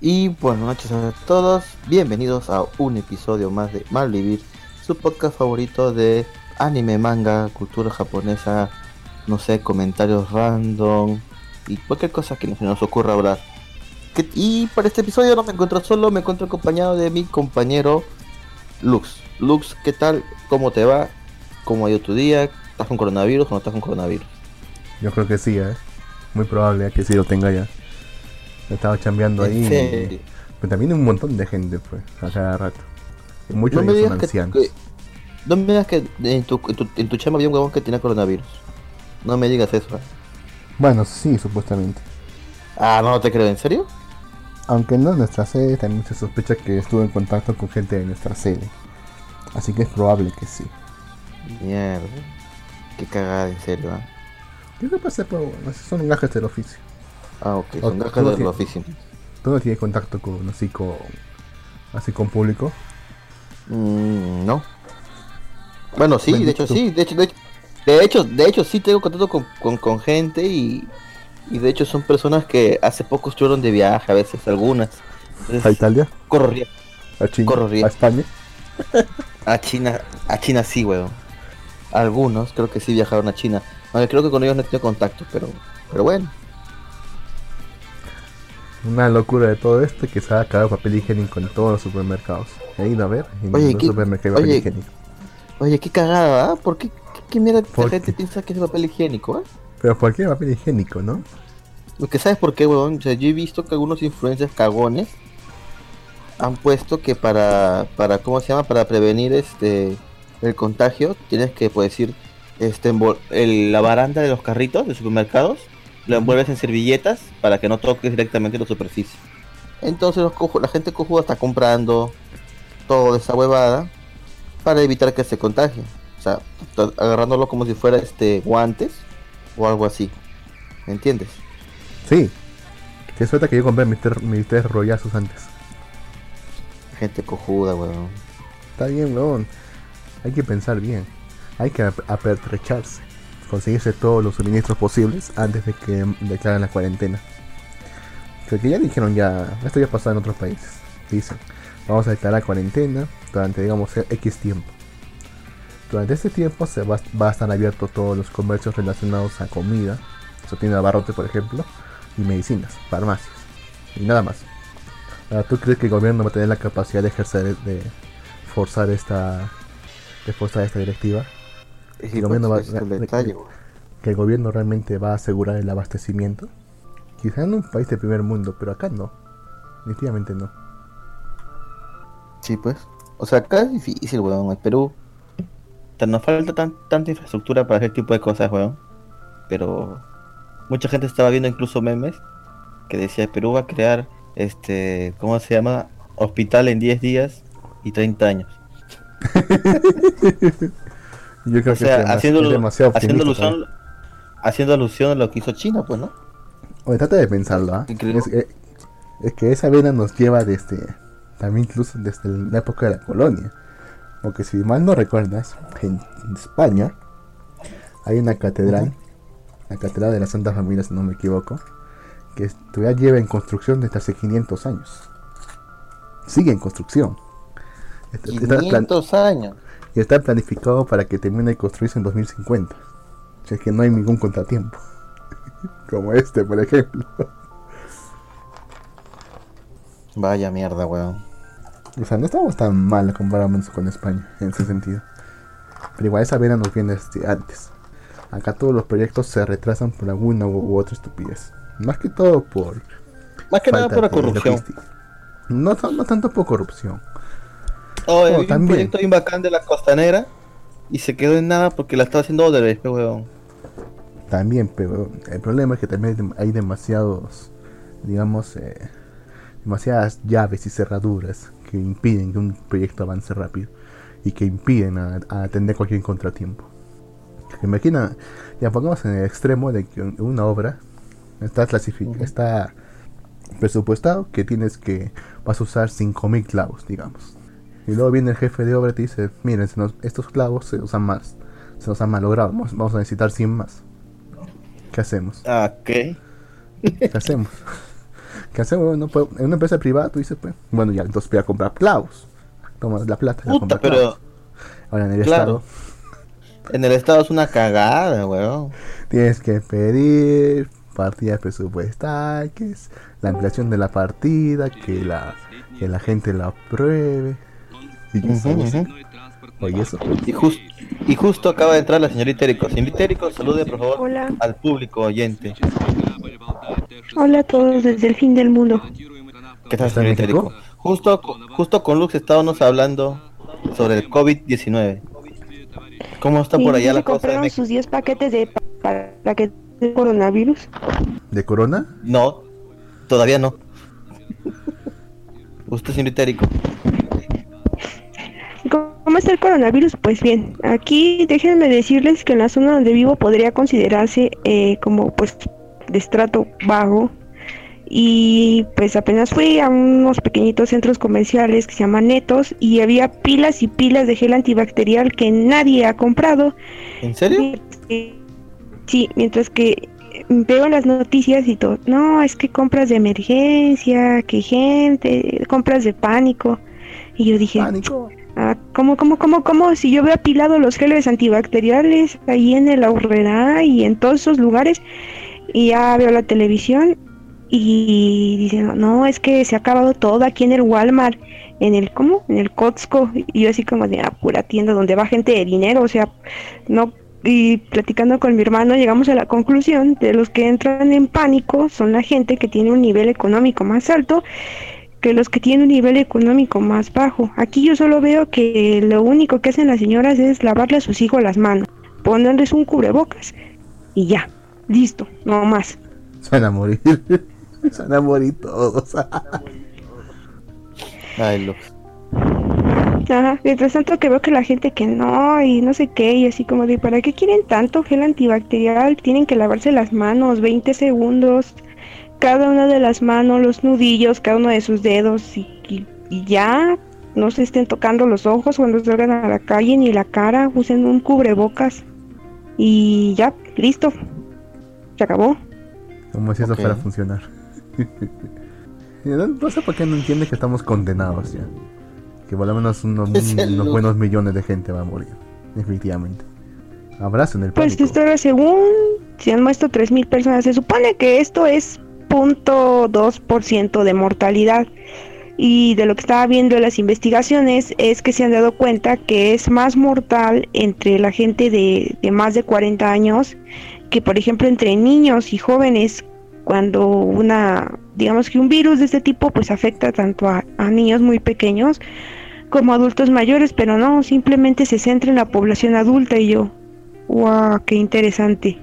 Y buenas noches a todos, bienvenidos a un episodio más de Malvivir, su podcast favorito de anime, manga, cultura japonesa, no sé, comentarios random y cualquier cosa que se nos ocurra hablar. Que- y para este episodio no me encuentro solo, me encuentro acompañado de mi compañero Lux. Lux, ¿qué tal? ¿Cómo te va? ¿Cómo ha ido tu día? ¿Estás con coronavirus o no estás con coronavirus? Yo creo que sí, ¿eh? Muy probable que sí lo tenga ya. He estado chambeando ahí. ¿En serio? Pero también un montón de gente, pues, a cada rato. Y muchos No de ellos son que, ancianos. que- no me digas que en tu, en tu, en tu chamba había un huevón que tenía coronavirus. No me digas eso. ¿eh? Bueno, sí, supuestamente. Ah, no te creo, ¿en serio? Aunque no en nuestra sede, también se sospecha que estuvo en contacto con gente de nuestra sede. Así que es probable que sí. Mierda. Qué cagada, en serio. ¿ah? ¿Qué te pasa? Pues, son gajes del oficio. Ah, ok, son todo del tiene- oficio. ¿Tú no tienes contacto con así con así con público? Mm, no. Bueno, sí, de hecho tú- sí, de hecho, de hecho, de hecho, de hecho sí tengo contacto con, con, con gente y, y de hecho son personas que hace poco estuvieron de viaje, a veces algunas. Entonces, ¿A Italia? corro riesgo. ¿A China? Corro riesgo. ¿A España? A China, a China sí, weón. Algunos creo que sí viajaron a China. Aunque creo que con ellos no he tenido contacto, pero, pero bueno. Una locura de todo esto que se ha acabado papel higiénico en todos los supermercados. He ido a ver en Oye, ningún ¿qué- supermercado hay papel higiénico. Oye, qué cagada, ¿ah? ¿Por qué, qué, qué mierda ¿Por la gente piensa que es papel higiénico, ah? Pero ¿por qué papel higiénico, no? Porque sabes por qué, weón. O sea, yo he visto que algunos influencers cagones han puesto que para, para ¿cómo se llama? Para prevenir este el contagio, tienes que, pues decir, este, el- la baranda de los carritos de supermercados, lo envuelves en servilletas para que no toques directamente la superficie. Entonces los cojo- la gente cojuda está comprando toda esa huevada para evitar que se contagie. O sea, agarrándolo como si fuera este guantes o algo así. ¿Me entiendes? Sí. Qué suerte que yo compré mis, mis tres rollazos antes. Gente cojuda, weón. Está bien, weón. Hay que pensar bien. Hay que ap- apertrecharse. Conseguirse todos los suministros posibles antes de que declaren la cuarentena. Creo que ya dijeron ya, esto ya pasó en otros países. Dicen, vamos a declarar cuarentena durante, digamos, X tiempo. Durante este tiempo se va, a estar abierto todos los comercios relacionados a comida, su tienda de abarrotes, por ejemplo, y medicinas, farmacias, y nada más. Ahora, ¿tú crees que el gobierno va a tener la capacidad de ejercer, de forzar esta, de forzar esta directiva? Es el gobierno va- es el detalle, weón. ¿Que el gobierno realmente va a asegurar el abastecimiento? Quizá en un país de primer mundo, pero acá no. Definitivamente no. Sí, pues. O sea, acá es difícil, weón. En Perú nos falta tan, tanta infraestructura para ese tipo de cosas, weón. Pero mucha gente estaba viendo incluso memes que decía Perú va a crear este, ¿cómo se llama? Hospital en 10 días y 30 años. Yo creo O sea, que es demas- haciendo, es demasiado haciendo alusión haciendo alusión a lo que hizo China, pues, ¿no? Oye, trata de pensarlo, ¿ah? Increíble. Es, eh, es que esa vena nos lleva desde, también incluso desde la época de la colonia. Porque si mal no recuerdas, en España hay una catedral, la catedral de la Santa Familia, si no me equivoco, que todavía lleva en construcción desde hace 500 años. Sigue en construcción. Está- está plan- 500 años. Y está planificado para que termine de construirse en 2050. O sea, es que no hay ningún contratiempo. Como este, por ejemplo. Vaya mierda, weón. O sea, no estamos tan mal comparándonos con España en ese sentido. Pero igual esa vena nos viene desde antes. Acá todos los proyectos se retrasan por alguna u, u otra estupidez. Más que todo por Más que nada por la corrupción. no tanto por corrupción. Oh, vi un proyecto bien bacán de la costanera y se quedó en nada porque la estaba haciendo pe, weón. También, pero el problema es que también hay dem- hay demasiados, digamos, eh, demasiadas llaves y cerraduras que impiden que un proyecto avance rápido y que impiden a, a atender cualquier contratiempo. Imagina, ya pongamos en el extremo de que un- una obra está clasificada, está presupuestado que tienes que vas a usar 5000 clavos, digamos. Y luego viene el jefe de obra y te dice, miren, nos- estos clavos se usan más, se nos han malogrado, vamos, vamos a necesitar 100 más. ¿Qué hacemos? Ah, ¿qué? ¿Qué hacemos? ¿Qué hacemos? No, en una empresa privada tú dices, pues, bueno, ya, entonces voy a comprar clavos. Toma la plata, la Puta, compra pero clavos. Ahora en el claro. estado en el estado es una cagada, weón. tienes que pedir partidas presupuestarias, la ampliación de la partida, que la, que la gente la apruebe. Y. Oye, eso. Y, jus- y justo acaba de entrar la señorita Erico. Señorita Erico, salude por favor Hola. al público oyente. Hola a todos desde el fin del mundo. ¿Qué tal, ¿Está en señorita? Erico? Justo, justo con Lux estábamos hablando sobre el COVID-19. ¿Cómo está ¿Y por no allá la cosa de compraron sus 10 paquetes de pa- para que de coronavirus? ¿De corona? No, todavía no. Usted, señorita Erico. ¿Cómo está el coronavirus? Pues bien, aquí déjenme decirles que en la zona donde vivo podría considerarse eh, como pues de estrato bajo y pues apenas fui a unos pequeñitos centros comerciales que se llaman Netos y había pilas y pilas de gel antibacterial que nadie ha comprado ¿En serio? Mientras que- Sí, mientras que veo las noticias y todo, no, es que compras de emergencia, que gente, compras de pánico. Y yo dije, Pánico. ah, ¿cómo, cómo, cómo, cómo? Si yo veo apilado los geles antibacteriales ahí en el Aurrera y en todos esos lugares, y ya veo la televisión y dicen, no, es que se ha acabado todo aquí en el Walmart, en el, ¿cómo? En el Costco. Y yo así como de, ah, pura tienda donde va gente de dinero, o sea, no y platicando con mi hermano llegamos a la conclusión de los que entran en pánico son la gente que tiene un nivel económico más alto que los que tienen un nivel económico más bajo. Aquí yo solo veo que lo único que hacen las señoras es lavarle a sus hijos las manos, ponerles un cubrebocas y ya, listo, no más. Se van a morir. Se van a morir todos. Ay, Lux. Ajá, mientras tanto que veo que la gente que no y no sé qué y así como de ¿para qué quieren tanto gel antibacterial? Tienen que lavarse las manos 20 segundos, cada una de las manos, los nudillos, cada uno de sus dedos y, y- y ya no se estén tocando los ojos cuando salgan a la calle ni la cara, usen un cubrebocas y ya, listo, se acabó. Como si eso Ok. fuera a funcionar. No, no sé por qué no entiende que estamos condenados ya. Que por lo menos unos, unos buenos millones de gente va a morir. Definitivamente. Abracen el Pues pánico. esto era según se han muerto 3.000 personas. Se supone que esto es 0.2% de mortalidad. Y de lo que estaba viendo en las investigaciones es que se han dado cuenta que es más mortal entre la gente de, de más de 40 años que por ejemplo entre niños y jóvenes cuando una digamos que un virus de este tipo pues afecta tanto a, a niños muy pequeños como a adultos mayores pero no simplemente se centra en la población adulta y yo wow qué interesante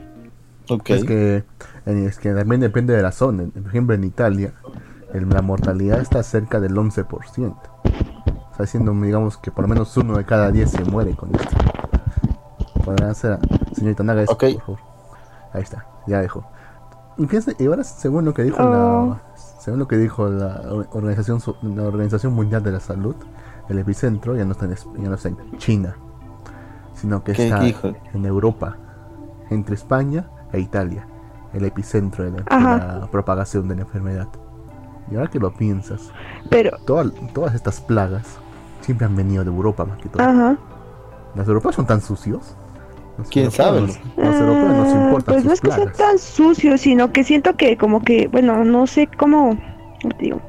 Ok. Es que, en- es que también depende de la zona. Por ejemplo, en Italia, el- la mortalidad está cerca del 11%. Está diciendo, digamos, que por lo menos uno de cada 10 se muere con esto. Podrán hacer, señorita Naga, eso, Ok. por favor. Ahí está, ya dejó. Y, fíjense, y ahora, según lo que dijo Oh. la, según lo que dijo la or- organización, la organización Mundial de la Salud, el epicentro ya no está en, ya no está en China, sino que ¿Qué está dijo? en Europa, entre España e Italia, el epicentro de la, de Ajá. la propagación de la enfermedad. Y ahora que lo piensas, pero toda- todas estas plagas siempre han venido de Europa más que todo. ajá ¿Los europeos son tan sucios? Los ¿Quién sabe? Los europeos nos Ah, importan pues no es que plagas. tan sucio, sino que siento que como que, bueno, no sé cómo, ¿cómo te digo.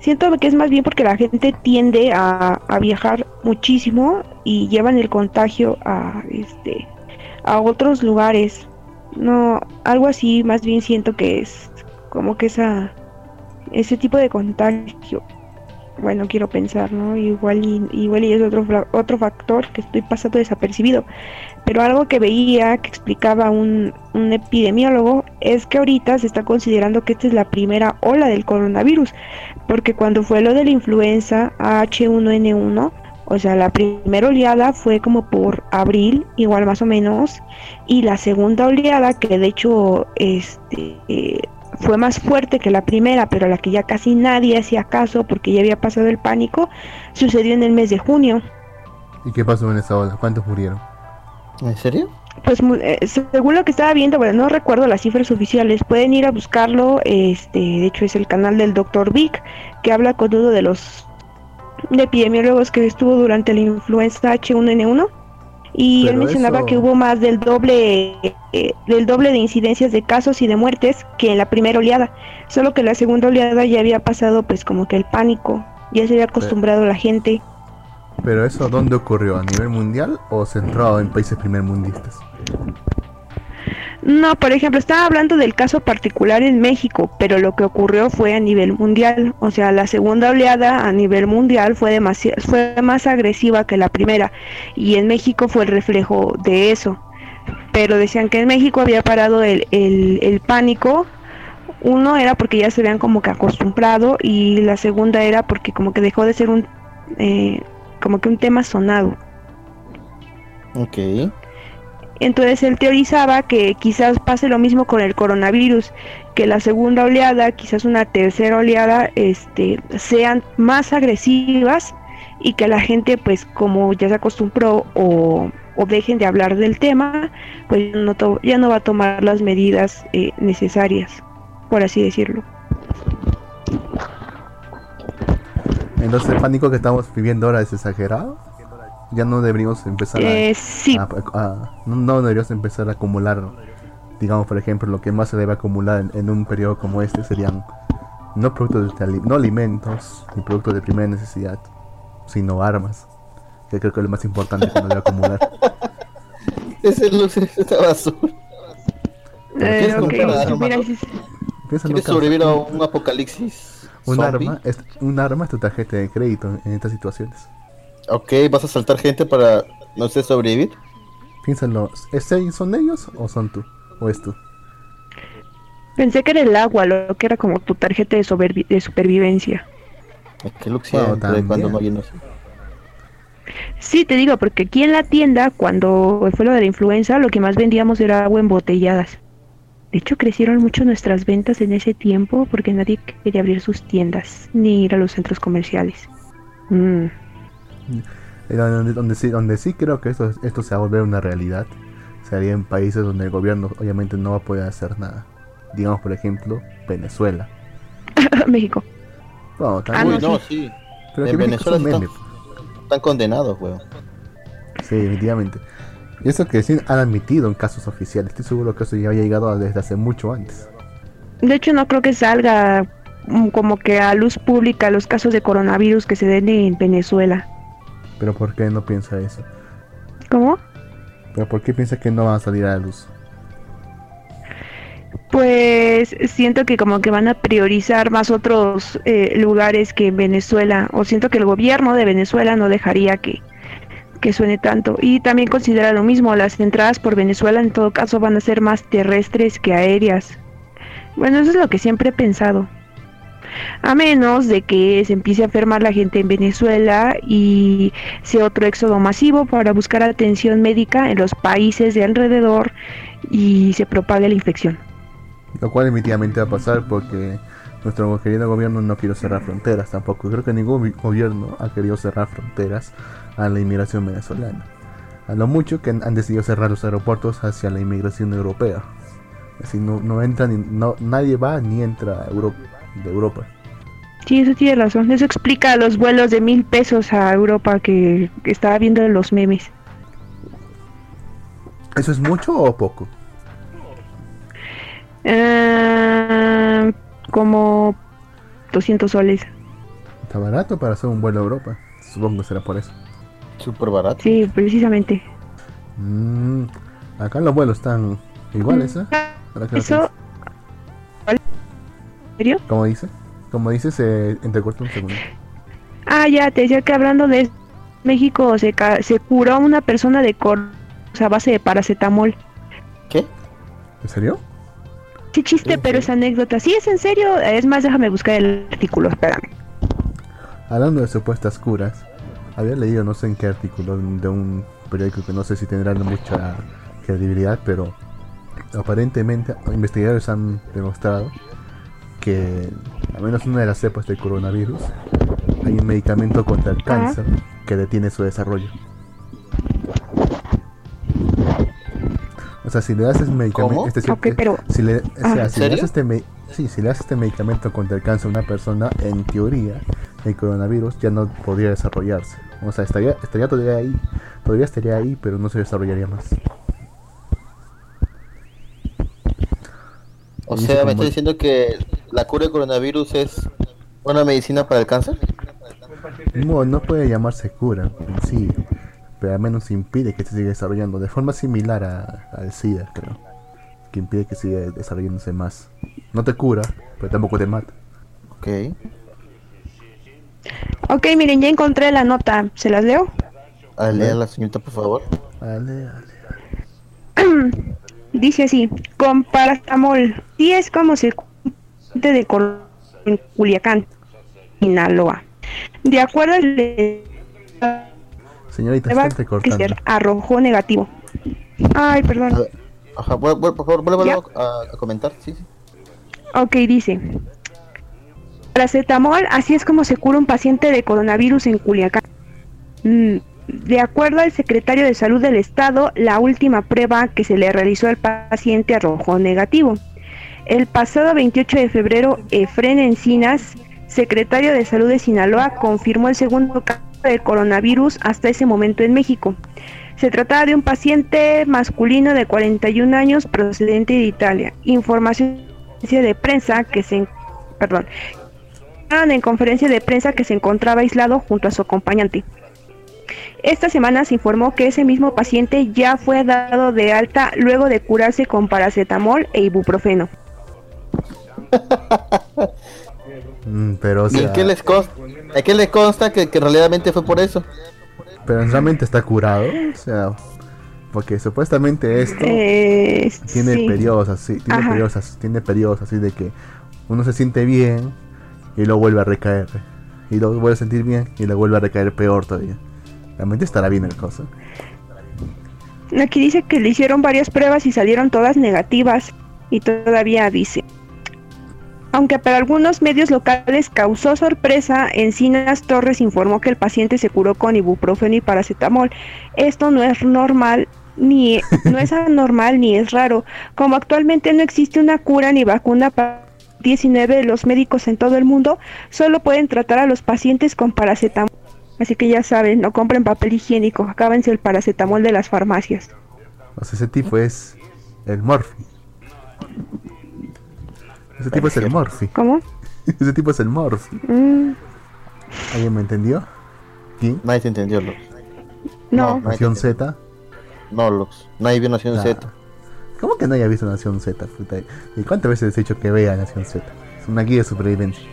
Siento que es más bien porque la gente tiende a, a viajar muchísimo y llevan el contagio a este a otros lugares. No, algo así más bien siento que es como que esa ese tipo de contagio. Bueno, quiero pensar, ¿no? Igual y, igual y es otro otro factor que estoy pasando desapercibido. Pero algo que veía que explicaba un, un epidemiólogo es que ahorita se está considerando que esta es la primera ola del coronavirus, porque cuando fue lo de la influenza H1N1, o sea, la primera oleada fue como por abril, igual más o menos, y la segunda oleada, que de hecho este, eh, fue más fuerte que la primera, pero a la que ya casi nadie hacía caso porque ya había pasado el pánico, sucedió en el mes de junio. ¿Y qué pasó en esa ola? ¿Cuántos murieron? ¿En serio? pues eh, según lo que estaba viendo, bueno, no recuerdo las cifras oficiales, pueden ir a buscarlo, este, de hecho es el canal del Dr. Vic, que habla con uno de los epidemiólogos que estuvo durante la influenza H1N1 y él mencionaba que hubo más del doble eh, del doble de incidencias de casos y de muertes que en la primera oleada, solo que la segunda oleada ya había pasado pues como que el pánico, ya se había acostumbrado la gente. Pero eso dónde ocurrió, a nivel mundial o centrado en países primermundistas? No, por ejemplo, estaba hablando del caso particular en México, pero lo que ocurrió fue a nivel mundial. O sea, la segunda oleada a nivel mundial fue, fue más agresiva que la primera y en México fue el reflejo de eso. Pero decían que en México había parado el, el, pánico. Uno era porque ya se habían como que acostumbrado y la segunda era porque como que dejó de ser un eh, como que un tema sonado. Ok. Entonces él teorizaba que quizás pase lo mismo con el coronavirus, que la segunda oleada, quizás una tercera oleada, este, sean más agresivas y que la gente, pues como ya se acostumbró o, dejen de hablar del tema, pues no ya no va a tomar las medidas eh, necesarias, por así decirlo. Entonces el pánico que estamos viviendo ahora es exagerado ya no deberíamos empezar eh, a, no, deberíamos empezar a acumular digamos por ejemplo lo que más se debe acumular en, un periodo como este serían no productos de, no alimentos ni productos de primera necesidad sino armas que creo que es lo más importante que no debe acumular. Ese luz esta basura. Eh, okay. ¿Quieres sobrevivir a un apocalipsis un arma es, un arma es tu tarjeta de crédito en estas situaciones Ok, ¿vas a saltar gente para, no sé, sobrevivir? Piénsalo, ¿son ellos o son tú? ¿O es tú? Pensé que era el agua, lo que era como tu tarjeta de, de supervivencia. ¿Qué luxia cuando no Sí, te digo, porque aquí en la tienda, cuando fue lo de la influenza, lo que más vendíamos era agua embotelladas. De hecho, crecieron mucho nuestras ventas en ese tiempo porque nadie quería abrir sus tiendas ni ir a los centros comerciales. Mm. Donde, donde, sí, donde sí creo que esto, esto se va a volver una realidad sería en países donde el gobierno obviamente no va a poder hacer nada. Digamos, por ejemplo, Venezuela. México. No, ah, no, sí. Pero en Venezuela están, condenados, weón. Sí, definitivamente. Y eso que sí han admitido en casos oficiales. Estoy seguro que eso ya había llegado desde hace mucho antes. De hecho, no creo que salga mm, como que a luz pública los casos de coronavirus que se den en Venezuela. Pero ¿por qué no piensa eso? ¿Cómo? ¿Pero por qué piensa que no va a salir a la luz? Pues siento que como que van a priorizar más otros eh, lugares que Venezuela, o siento que el gobierno de Venezuela no dejaría que, que suene tanto. Y también considera lo mismo, las entradas por Venezuela en todo caso van a ser más terrestres que aéreas. Bueno, eso es lo que siempre he pensado a menos de que se empiece a enfermar la gente en Venezuela y sea otro éxodo masivo para buscar atención médica en los países de alrededor y se propague la infección. Lo cual definitivamente va a pasar porque nuestro querido gobierno no quiere cerrar fronteras tampoco. Creo que ningún gobierno ha querido cerrar fronteras a la inmigración venezolana. A lo mucho que han, decidido cerrar los aeropuertos hacia la inmigración europea. Así no, no entra no, nadie va ni entra a Europa de Europa. Sí, eso tiene razón. Eso explica los vuelos de mil pesos a Europa que, estaba viendo en los memes. ¿Eso es mucho o poco? Ah, como 200 soles. Está barato para hacer un vuelo a Europa. Supongo que será por eso. Súper barato. Sí, precisamente. Mm, acá los vuelos están iguales, ¿eh? Eso serio? ¿Cómo dice? Como dice, se entrecorta un segundo. Ah, ya, te decía que hablando de México se, se curó una persona de cor o sea, base de paracetamol. ¿Qué? ¿En serio? Sí, chiste, pero es anécdota. Sí, es en serio. Es más, déjame buscar el artículo, espérame. Hablando de supuestas curas, había leído no sé en qué artículo de un periódico que no sé si tendrá mucha credibilidad, pero aparentemente investigadores han demostrado que, al menos una de las cepas del coronavirus, hay un medicamento contra el cáncer que detiene su desarrollo. O sea, si le das este medicamento, ¿Cómo? este, Ok, pero- si le, o Ah. sea, ¿En si le das serio? este me- sí, si le das este medicamento contra el cáncer a una persona, en teoría, el coronavirus ya no podría desarrollarse. O sea, estaría, estaría todavía ahí, todavía estaría ahí, pero no se desarrollaría más. O sea, ¿me estás diciendo que la cura del coronavirus es una medicina para el cáncer? No, no puede llamarse cura en sí, pero al menos impide que se siga desarrollando de forma similar a- al SIDA, creo. Que impide que siga desarrollándose más. No te cura, pero tampoco te mata. Ok. Ok, miren, ya encontré la nota. ¿Se las leo? A leer la señorita, por favor. Dale, dale. Dice así, con paracetamol, sí es como se de cor- en Culiacán, Sinaloa. De acuerdo al Señorita, está entrecortando. Arrojó negativo. Ay, A perdón. ver, Ajá, vuel- vuel- por favor, a, a comentar. Sí, sí. Ok, dice. Paracetamol, así es como se cura un paciente de coronavirus en Culiacán. Mm, De acuerdo al secretario de Salud del Estado, la última prueba que se le realizó al paciente arrojó negativo. El pasado 28 de febrero, Efren Encinas, secretario de Salud de Sinaloa, confirmó el segundo caso de coronavirus hasta ese momento en México. Se trataba de un paciente masculino de 41 años procedente de Italia. Información de prensa que se perdón en conferencia de prensa que se encontraba aislado junto a su acompañante. Esta semana se informó que ese mismo paciente ya fue dado de alta luego de curarse con paracetamol e ibuprofeno. Mm, pero, o ¿Y en sea, qué les consta, en qué les consta que, que realmente fue por eso? pero realmente está curado. O sea, porque supuestamente esto Eh, tiene sí. periodos así, tiene Ajá. periodos, así- tiene periodos así de que uno se siente bien y luego vuelve a recaer. Y luego vuelve a sentir bien y luego vuelve a recaer peor todavía. Realmente estará bien el cosa. Aquí dice que le hicieron varias pruebas y salieron todas negativas y todavía dice. Aunque para algunos medios locales causó sorpresa, Encinas Torres informó que el paciente se curó con ibuprofeno y paracetamol. Esto no es normal ni no es anormal ni es raro. Como actualmente no existe una cura ni vacuna para 19 los médicos en todo el mundo solo pueden tratar a los pacientes con paracetamol. Así que ya saben, no compren papel higiénico, acábense el paracetamol de las farmacias. O sea, ese tipo es el Morphy. Ese tipo es el Morphy. ¿Cómo? Ese tipo es el Morphy. Mm, ¿Alguien me entendió? ¿Quién? Nadie te entendió, Lux. no. No. Nación Z. No, Lux. Nadie vio Nación. Z. ¿Cómo que no haya visto Nación Z? ¿Y cuántas veces he dicho que vea Nación Z? Es una guía de supervivencia.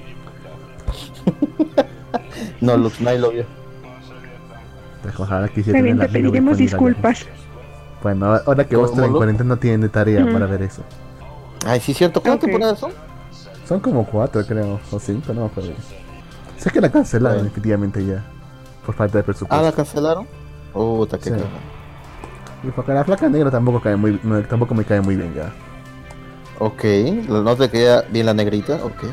No, Lux, nadie lo vio. Pues, Ojalá tener te pediremos disculpas. Bueno, ahora que vos ¿Cómo en cuarentena no tienen tarea para ver eso. Ay, sí, cierto. ¿Cuántas Ok. temporadas son? Son como cuatro, creo, o cinco, no me acuerdo. Sé que la cancelaron Bueno. definitivamente ya. Por falta de Ah, presupuesto. la cancelaron. Puta, qué Sí. Y porque la flaca negra tampoco cae muy, no, tampoco me cae muy bien ya. Ok, no te queda bien la negrita. Ok.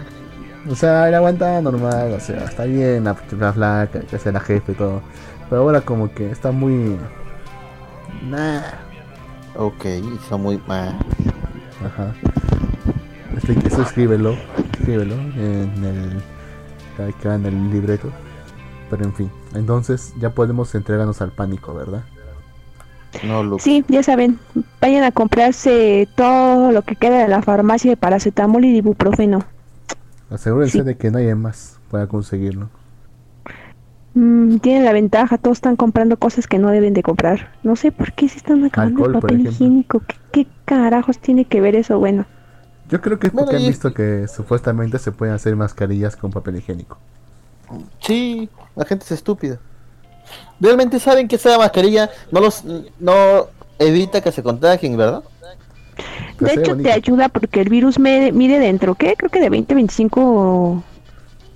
O sea, él aguanta normal, o sea, está bien la, la flaca, que sea la jefe y todo. Pero ahora como que está muy... Nah. Ok, está muy. ah, Ajá. Este- Eso escríbelo, escríbelo en el, acá en el libreto. Pero en fin, entonces ya podemos entregarnos al pánico, ¿verdad? No, Lux. Sí, ya saben, vayan a comprarse todo lo que queda de la farmacia de paracetamol y ibuprofeno. Asegúrense Sí. de que nadie más pueda conseguirlo. Mm, tienen la ventaja, todos están comprando cosas que no deben de comprar. No sé por qué se están acabando Alcohol, el papel higiénico. ¿Qué, qué carajos tiene que ver eso? Bueno, Yo creo que es Bueno, porque han visto que supuestamente se pueden hacer mascarillas con papel higiénico. Sí, la gente es estúpida. Realmente saben que esa mascarilla no los no evita que se contagien, ¿verdad? De hecho bonito. te ayuda porque el virus me- mide dentro, ¿qué? Creo que de 20 25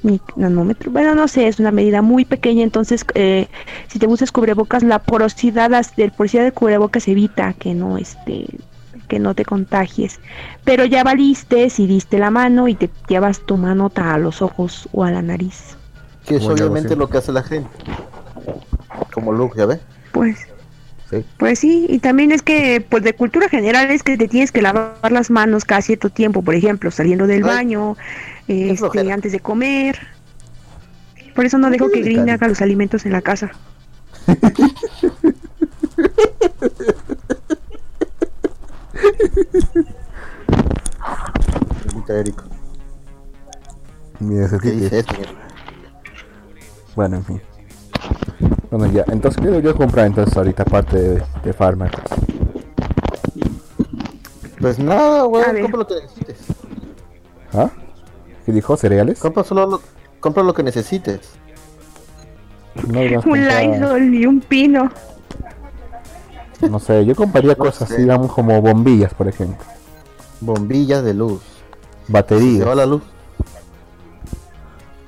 mi- nanómetros. Bueno, no sé, es una medida muy pequeña, entonces eh, si te usas cubrebocas, la porosidad del porosidad del cubrebocas evita que no este que no te contagies. Pero ya valiste si diste la mano y te llevas tu mano a los ojos o a la nariz. Que es obviamente lo que hace la gente. Como Luke, ¿ya ves? Pues Sí. Pues sí, y también es que, pues de cultura general es que te tienes que lavar las manos cada cierto tiempo, por ejemplo, saliendo del Ay, baño, este, antes de comer. Por eso no ¿Por qué dejo que Green haga los alimentos en la casa. Pregunta Eric. Mira ese ¿Qué tipo. dice esto? señor? Bueno, en fin. Bueno, ya. Entonces, ¿qué debería comprar entonces ahorita aparte de, de fármacos? Pues nada, A ver. compra lo que necesites. ¿Ah? ¿Qué dijo? ¿Cereales? Compra solo lo, compra lo que necesites. No, Un comprar- Lysol y un pino. No sé, yo compraría No cosas sé. así, digamos, como bombillas, por ejemplo. Bombillas de luz. Si se va la luz.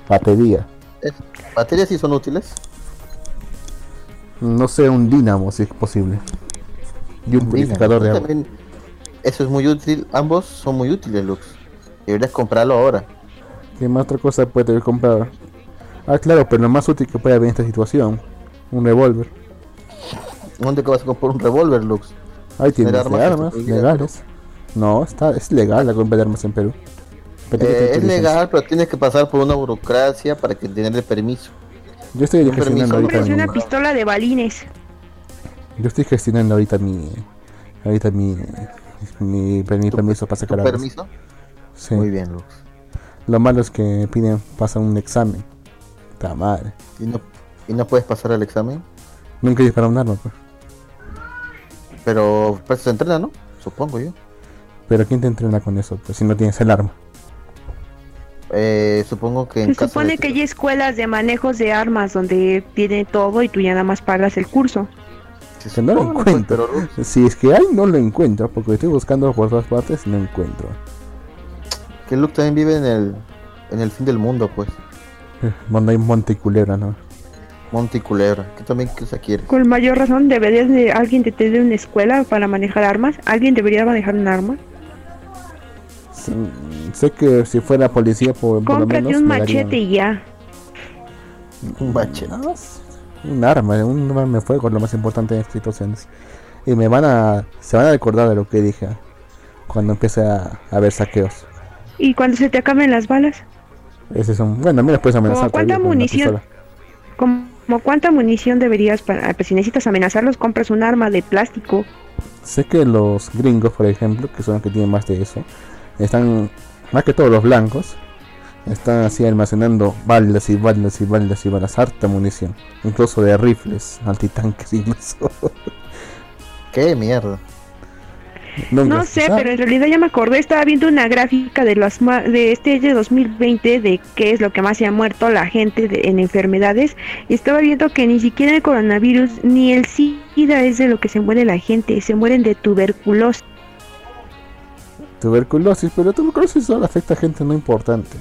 Batería. es- baterías sí son útiles. No sé, un dínamo si es posible. Y un purificador de agua. También, eso es muy útil. Ambos son muy útiles, Lux. Deberías comprarlo ahora. ¿Qué más otra cosa puede comprar? Ah, claro, pero lo más útil que puede haber en esta situación. Un revólver. ¿Dónde que vas a comprar un revólver, Lux? Ahí tienes armas, armas legales. No, está, es legal la compra de armas en Perú. Eh, es legal, pero tienes que pasar por una burocracia para que tener el permiso. Yo estoy un permiso, gestionando ahorita mi, una pistola de balines. yo estoy gestionando ahorita mi ahorita mi mi, mi permiso para ¿Tu sacar permiso? Sí. Muy bien, Lux. Lo malo es que piden pasan un examen. Madre. ¿Y no, ¿Y no puedes pasar el examen? Nunca he disparado un arma, pues. Pero pues se entrena, ¿no? Supongo yo. Pero ¿quién te entrena con eso? Pues si no tienes el arma. Eh, supongo que en Se caso supone de que hay escuelas de manejos de armas donde tiene todo y tú ya nada más pagas el curso. Que no lo pues, encuentro. Si es que hay, no lo encuentro. Porque estoy buscando por todas partes y no encuentro. que Luke también vive en el en el fin del mundo, pues. Donde hay monte y culebra, ¿no? Monte y Culebra. ¿Qué también qué se quiere? Con mayor razón deberías de alguien de tener una escuela para manejar armas. ¿Alguien debería manejar un arma? Sí, Sé que si fuera policía, por, por lo Cómprate menos. un me darían- machete y ya. Un machete. Un arma, un arma de fuego lo más importante en estas situaciones. Y me van a. Se van a recordar de lo que dije cuando empiece a, a haber saqueos. ¿Y cuando se te acaben las balas? Ese es un. Bueno, a mí me puedes amenazar. ¿Cuánta con una munición? ¿Como cuánta munición deberías para... Pues si necesitas amenazarlos, compras un arma de plástico. Sé que los gringos, por ejemplo, que son los que tienen más de eso, están. Más que todos los blancos, están así almacenando balas y balas y balas y balas, harta munición. Incluso de rifles, antitanques, incluso. ¿Qué mierda? No sé, pero en realidad ya me acordé, estaba viendo una gráfica de las ma- de este de 2020 de qué es lo que más se ha muerto la gente de- en enfermedades y estaba viendo que ni siquiera el coronavirus ni el SIDA es de lo que se muere la gente, se mueren de tuberculosis. Tuberculosis, pero tuberculosis solo afecta a gente no importante.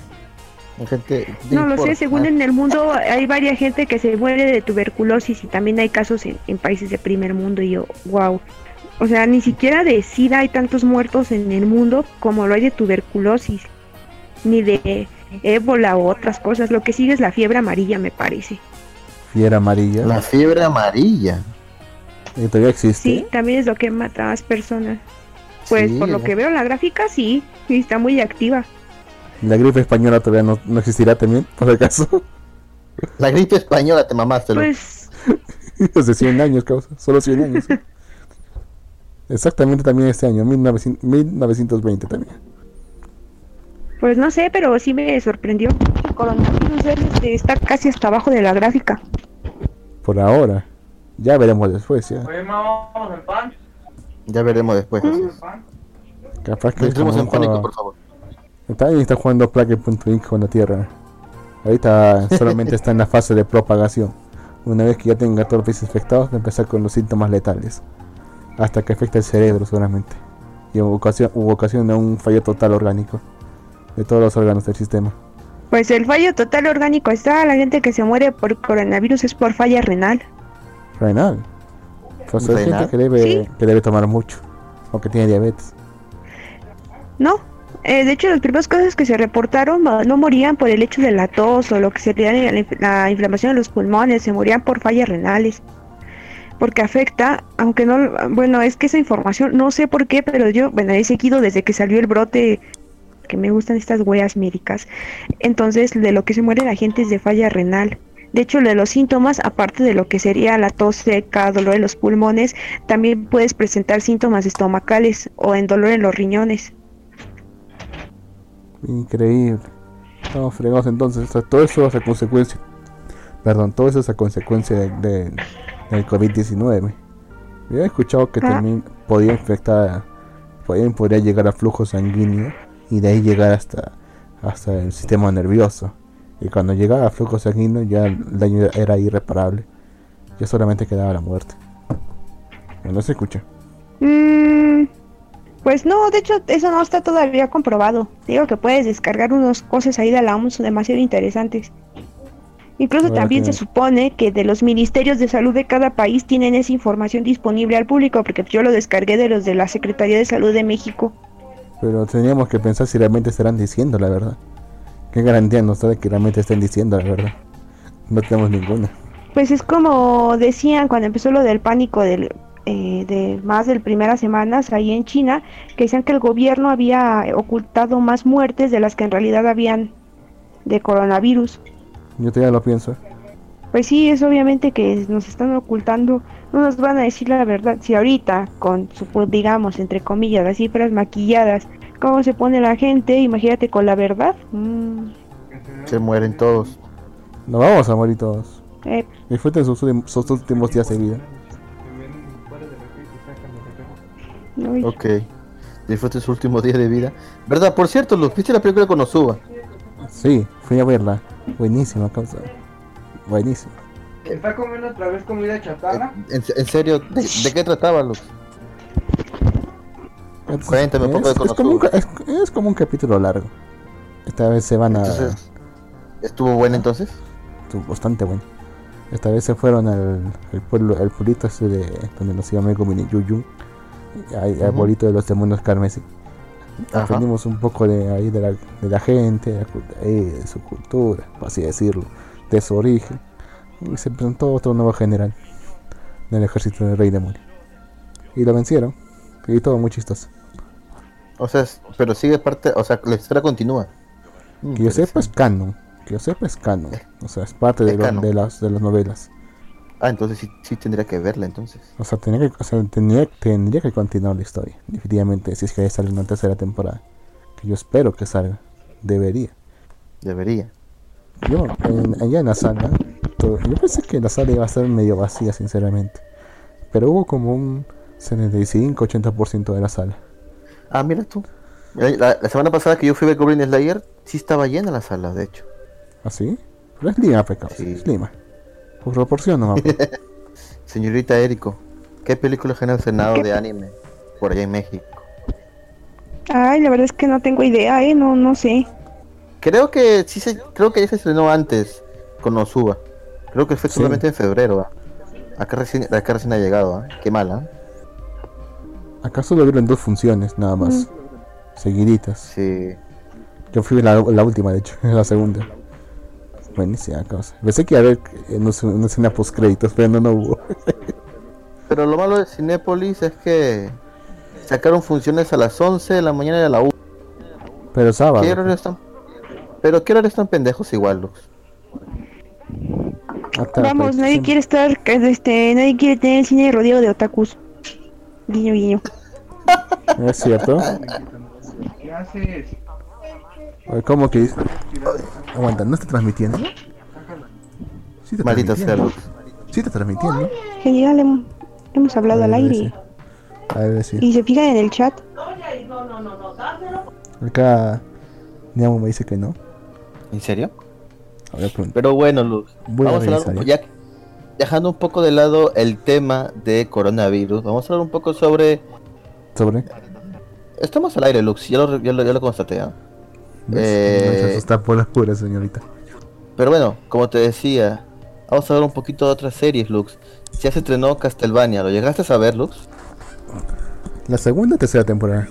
La gente. No lo sé, según en el mundo hay varias gente que se muere de tuberculosis y también hay casos en, en países de primer mundo y yo, wow. O sea, ni siquiera de SIDA hay tantos muertos en el mundo como lo hay de tuberculosis, ni de ébola u otras cosas. Lo que sigue es la fiebre amarilla, me parece. Fiebre amarilla. La fiebre amarilla. que todavía existe. Sí, también es lo que mata a más personas. Pues Sí, por lo que veo en la gráfica, sí, sí, está muy activa. La gripe española todavía no, no existirá también, por acaso. La gripe española te mamaste. Pues Hace 100 años, causa. Solo 100 años. sí. Exactamente también este año, 1900 1920 también. Pues no sé, pero sí me sorprendió. El coronavirus es, este, está casi hasta abajo de la gráfica. Por ahora. Ya veremos después, ya. Oye, mamá, vamos pan. Ya veremos después. Capaz que Entremos en pánico, juego- por favor. También está jugando Plague.inc con la Tierra. Ahorita solamente está en la fase de propagación. Una vez que ya tenga todos los países infectados, va a empezar con los síntomas letales. Hasta que afecte el cerebro seguramente. Y ocasiona, ocasiona un fallo total orgánico. De todos los órganos del sistema. Pues el fallo total orgánico está, la gente que se muere por coronavirus es por falla renal. Renal. Pues que debe, Sí. que debe tomar mucho. O que tiene diabetes. No, eh, de hecho las primeras cosas que se reportaron no morían por el hecho de la tos o lo que se la, la inflamación de los pulmones, se morían por fallas renales. porque afecta, aunque no, bueno, es que esa información, no sé por qué, pero yo, bueno, he seguido desde que salió el brote, que me gustan estas huellas médicas, entonces de lo que se muere la gente es de falla renal. De hecho, de los síntomas, aparte de lo que sería la tos seca, dolor en los pulmones, también puedes presentar síntomas estomacales o en dolor en los riñones. Increíble. Estamos fregados entonces. todo eso es a consecuencia. Perdón, todo eso es a consecuencia de, del COVID-19. Había escuchado que ah. también podía infectar, podía, podría llegar a flujo sanguíneo y de ahí llegar hasta, hasta el sistema nervioso. Y cuando llegaba a flujo sanguíneo ya el daño era irreparable. Ya solamente quedaba la muerte. No se escucha. Mm, pues no, de hecho eso no está todavía comprobado. Digo que puedes descargar unas cosas ahí de la OMS demasiado interesantes. Incluso también se supone que de los ministerios de salud de cada país tienen esa información disponible al público, porque yo lo descargué de los de la Secretaría de Salud de México. Pero teníamos que pensar si realmente estarán diciendo la verdad. ¿Qué garantía nos da de que realmente estén diciendo la verdad? No tenemos ninguna. Pues es como decían cuando empezó lo del pánico del, eh, de más de primeras semanas ahí en China, que decían que el gobierno había ocultado más muertes de las que en realidad habían de coronavirus. Yo todavía lo pienso. Pues sí, es obviamente que nos están ocultando, no nos van a decir la verdad. Si ahorita, con su, digamos, entre comillas, las cifras maquilladas, cómo se pone la gente, imagínate con la verdad. Mm. Se mueren todos. No vamos a morir todos. Eh. Disfruten sus, sus, últimos días de vida. Ok. Disfruten sus últimos días de vida. ¿Verdad? Por cierto, ¿lo viste la película con Osuba? Sí, fui a verla. Buenísima causa. Buenísima. ¿Está comiendo otra vez comida chatarra? ¿En, serio? ¿De, qué trataba, Luz? Cuéntame un poco de es como un, es, como un capítulo largo. Esta vez se van a. ¿Estuvo bueno entonces? Estuvo bastante bueno. Esta vez se fueron al, pueblo, al pueblito ese de donde nos Mego Mini Yuyu. Al, al pueblito de los demonios carmesí. Aprendimos un poco de ahí de la, de la gente, de, su cultura, por así decirlo, de su origen. Y se presentó otro nuevo general del ejército del rey demonio. Y lo vencieron. Y todo muy chistoso. O sea, pero sigue parte, o sea, la historia continúa. Que yo sepa es canon. Que yo sepa es canon. O sea, es parte de, de, las, de las novelas. Ah, entonces sí, sí, tendría que verla entonces. O sea, tendría que, o sea, tendría, tendría que continuar la historia. Definitivamente, si es que sale una tercera temporada. Que yo espero que salga. Debería. Debería. Yo, allá en la sala, yo pensé que la sala iba a ser medio vacía, sinceramente. Pero hubo como un 75-80% de la sala. Ah, mira tú. La, semana pasada que yo fui a ver Goblin Slayer, sí estaba llena la sala, de hecho. ¿Ah, sí? Pero es Lima, pecado. Sí. Es Lima. Por proporción nomás. Señorita Érico, ¿qué película genera el Senado de anime por allá en México? Ay, la verdad es que no tengo idea, eh, no, no sé. Creo que sí se, creo que ya se estrenó antes con Osuba. Creo que fue solamente en febrero. Acá recién, acá recién ha llegado, ¿eh? qué mala. Acá solo vieron dos funciones nada más, mm. seguiditas. Sí. Yo fui la, la última, de hecho, la segunda. Buenísima cosa. Pensé que iba a haber una escena post créditos, pero no, no hubo. pero lo malo de Cinépolis es que sacaron funciones a las 11 de la mañana y a la 1. Pero sábado. ¿Qué están? Pero qué hora están pendejos igual, Lux. Vamos, nadie quiere estar, este, nadie quiere tener el cine rodeado de otakus. Guiño, guiño. ¿Es cierto? ¿Qué haces? ¿Cómo que? Aguanta, ¿no está transmitiendo? Sí está Maldita sea, Sí está transmitiendo. Genial, hemos, hablado al aire. A ver, sí. Y se fijan en el chat. Acá Niamo me dice que no. ¿En serio? A ver, Pero bueno, Luz. vamos a hablar, ya dejando un poco de lado el tema de coronavirus, vamos a hablar un poco sobre. ¿Sobre? Estamos al aire, Lux, ya lo, ya lo, ya lo constaté. ¿eh? Eh, está por las puras, señorita. Pero bueno, como te decía, vamos a ver un poquito de otras series, Lux. Ya se estrenó Castlevania, ¿lo llegaste a ver, Lux? ¿La segunda o tercera temporada?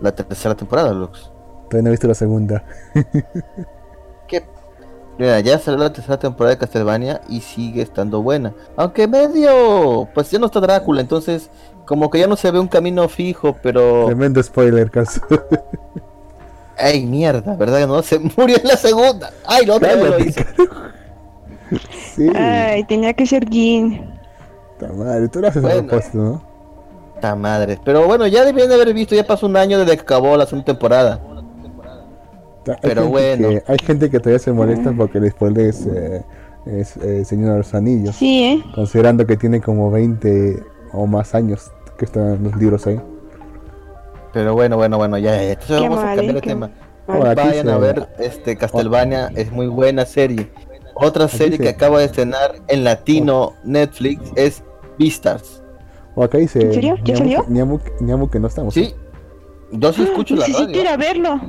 La tercera temporada, Lux. Todavía no he visto la segunda. Mira, ya salió la tercera temporada de Castlevania y sigue estando buena. Aunque medio, pues ya no está Drácula, entonces como que ya no se ve un camino fijo, pero... Tremendo spoiler, caso. ¡Ay, mierda! ¿Verdad que no? Se murió en la segunda. ¡Ay, no, otra vez lo hice! Sí, Ay, tenía que ser Gin. puta madre, tú lo haces a Bueno. propósito, ¿no? ¡Ta madre! Pero bueno, ya deberían de haber visto, ya pasó un año desde que acabó la segunda temporada. Pero bueno. que- hay gente que todavía se molesta porque el spoiler es, eh, es eh, Señor de los Anillos, Sí, ¿eh? considerando que tiene como 20 o más años que están los libros ahí. Pero bueno, bueno, bueno, ya, ya. Entonces Qué vamos a mal, cambiar ¿eh? de tema. mal. Aquí Vayan se- a ver este Castlevania, es muy buena serie. Otra serie se- que acaba de estrenar en latino Netflix es Beastars. O acá dice. ¿En serio? ¿Ya salió? Niamu, que no estamos. Sí, yo sí escucho la Necesito ir radio. a verlo.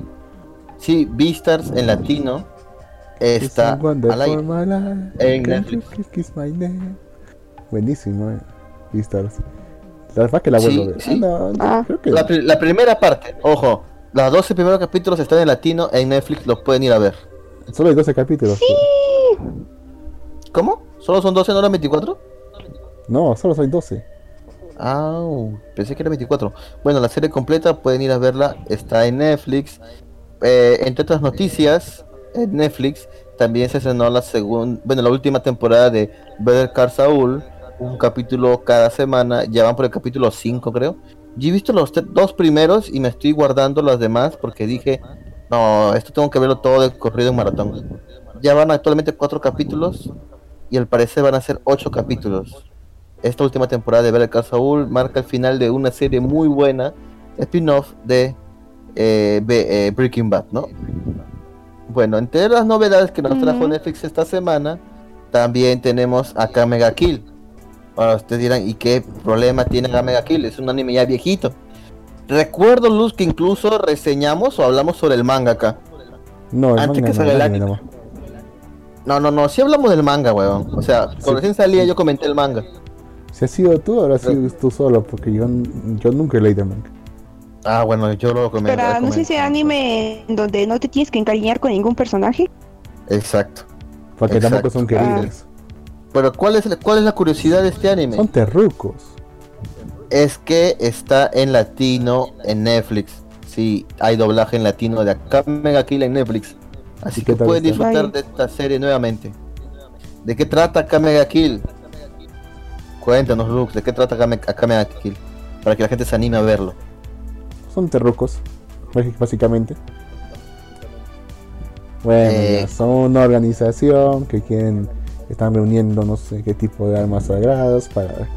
Sí, Beastars en latino está al aire. En Netflix. Buenísimo, eh. Beastars. La verdad que la vuelvo Sí, a ver. sí. Ah, no, no, Ah. creo que La, la primera parte, ojo, los 12 primeros capítulos están en latino en Netflix, los pueden ir a ver. solo hay 12 capítulos. ¿Cómo? ¿Solo son 12, no eran 24? No, solo soy 12. Ah, pensé que era 24. Bueno, la serie completa pueden ir a verla, está en Netflix. Eh, entre otras noticias, en Netflix también se estrenó la segunda, bueno, la última temporada de Better Call Saul, un capítulo cada semana, ya van por el capítulo 5 creo. Yo he visto los dos primeros y me estoy guardando los demás porque dije, no, esto tengo que verlo todo de corrido en maratón. Ya van actualmente cuatro capítulos y al parecer van a ser ocho capítulos. Esta última temporada de Better Call Saul marca el final de una serie muy buena, spin-off de eh, eh, Breaking Bad, ¿no? Bueno, entre las novedades que nos trajo. Netflix esta semana, también tenemos a Mega Kill. Ahora ustedes dirán, ¿y qué problema tiene Mega Kill? Es un anime ya viejito. Recuerdo, Luz, que incluso reseñamos o hablamos sobre el manga acá. No, el Antes manga que no, salga el anime nomás. No, no, no, sí hablamos del manga, weón. O sea, Sí. cuando recién salía yo comenté el manga. Si has sido tú, ahora sí tú solo, porque yo, yo nunca he leído manga. Ah, bueno, yo lo comenté. Pero no sé ese anime en donde no te tienes que encariñar con ningún personaje. Exacto. Porque Exacto. tampoco son queridos. Pero ¿cuál es, la- cuál es la curiosidad de este anime? Son terrucos. Es que está en latino en Netflix. Sí, hay doblaje en latino de acá Mega Kill en Netflix. Así ¿Y que pueden está? disfrutar de esta serie nuevamente. ¿De qué trata acá Mega Kill? Cuéntanos, Lux, ¿de qué trata acá Me- acá Mega Kill? Para que la gente se anime a verlo. Son terrucos, básicamente. Bueno, Eh. son una organización que quieren, están reuniendo no sé qué tipo de armas sagradas para,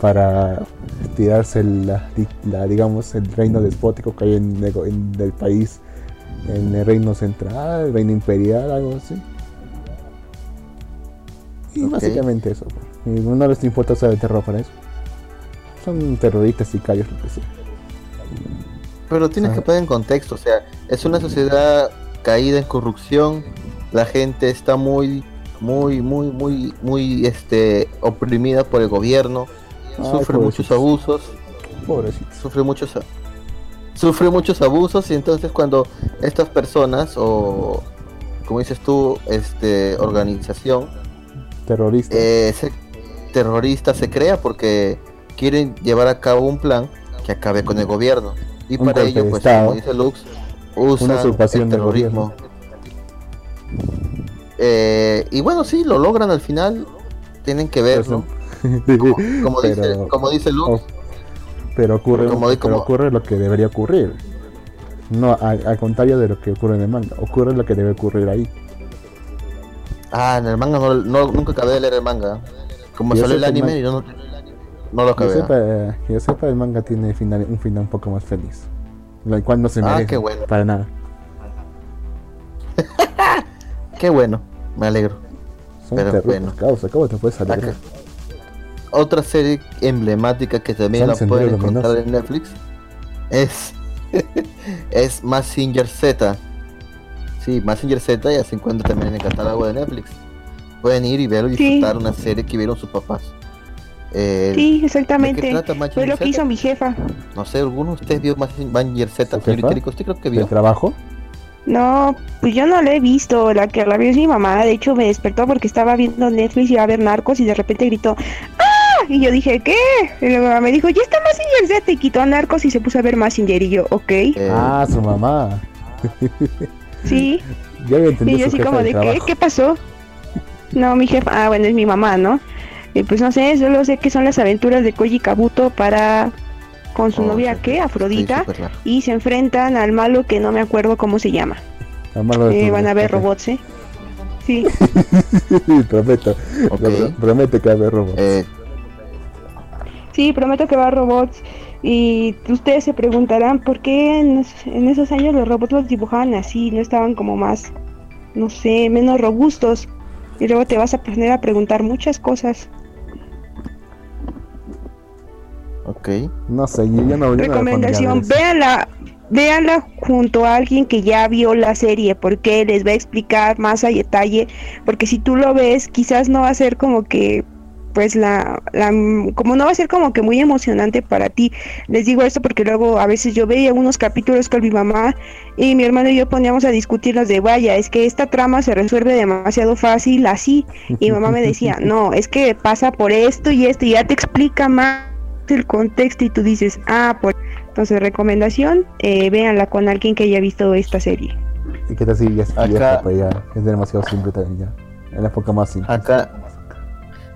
para tirarse la, la, digamos, el reino despótico que hay en, el- en el país, en el reino central, el reino imperial, algo así. Y básicamente eso. pues. Y no les importa usar el terror para eso. Son terroristas y callos, lo que sea. Pero tienes que poner en contexto, o sea, es una sociedad caída en corrupción, la gente está muy, muy, muy, muy, muy, este, oprimida por el gobierno, Ay, sufre muchos abusos, Pobrecitos. sufre muchos, sufre muchos abusos y entonces cuando estas personas o, como dices tú, este, organización, Terroristas. eh, se- terrorista se crea porque quieren llevar a cabo un plan que acabe con el gobierno y Un para ello pues estado. como dice Lux usurpación el terrorismo Eh, y bueno sí lo logran al final tienen que verlo como, como dice como dice Lux oh, pero ocurre, como pero como- ocurre lo que debería ocurrir. No, al, contrario de lo que ocurre en el manga. Ocurre lo que debe ocurrir ahí. ah en el manga no, no- nunca acabé de leer el manga como salió el anime man- yo no, no lo Que yo acabé sepa, que yo sepa, el manga tiene final, un final un poco más feliz. Lo cual no se Ah, merece. qué bueno. Para nada. qué bueno me alegro Son Pero bueno. causa. ¿Cómo te puedes Acá. alegrar? Otra serie emblemática que también la pueden encontrar luminoso. en Netflix es es Massinger Z. Sí, Massinger Z ya se encuentra también en el catálogo de Netflix. Pueden ir y verlo y Sí. disfrutar una serie que vieron sus papás. Eh, Sí, ¿De qué exactamente. Fue lo que hizo mi jefa. No sé, ¿alguno de ustedes vio Mazinger Z? Rico, ¿usted creo que ¿Del vio? trabajo? No, pues yo no la he visto, la que la vio es mi mamá, de hecho me despertó porque estaba viendo Netflix y iba a ver Narcos y de repente gritó ¡Ah! Y yo dije, ¿qué? Y mi mamá me dijo, ya está Massinger Z y quitó a Narcos y se puso a ver Massinger y yo, ok, Eh, Ah, su mamá. sí. Ya había Y yo así como de de, ¿qué? ¿Qué pasó? No, mi jefa, ah, bueno, es mi mamá, ¿no? Y pues no sé, solo sé que son las aventuras de Koji Kabuto para con su Oh, novia, sí, Afrodita. y se enfrentan al malo que no me acuerdo cómo se llama. Al malo Eh, van a ver robots, ¿eh? Sí. prometo. Ok. Pro- Prometo que va a haber robots. Eh, Sí, prometo que va a robots. Y ustedes se preguntarán por qué en esos años los robots los dibujaban así, no estaban como más, no sé, menos robustos. Y luego te vas a poner a preguntar muchas cosas. Ok. no sé, yo ya no Recomendación, véanla, véanla junto a alguien que ya vio la serie, porque les va a explicar más a detalle, porque si tú lo ves, quizás no va a ser como que pues la, la como no va a ser como que muy emocionante para ti. Les digo esto porque luego a veces yo veía unos capítulos con mi mamá y mi hermano y yo poníamos a discutirnos de vaya, es que esta trama se resuelve demasiado fácil así. Y mi mamá me decía, no, es que pasa por esto y esto y ya te explica más el contexto y tú dices, ah, por entonces, recomendación, eh, véanla con alguien que haya visto esta serie. ¿Y qué tal si ya pues ya es demasiado simple también ya. En la época más simple. Acá,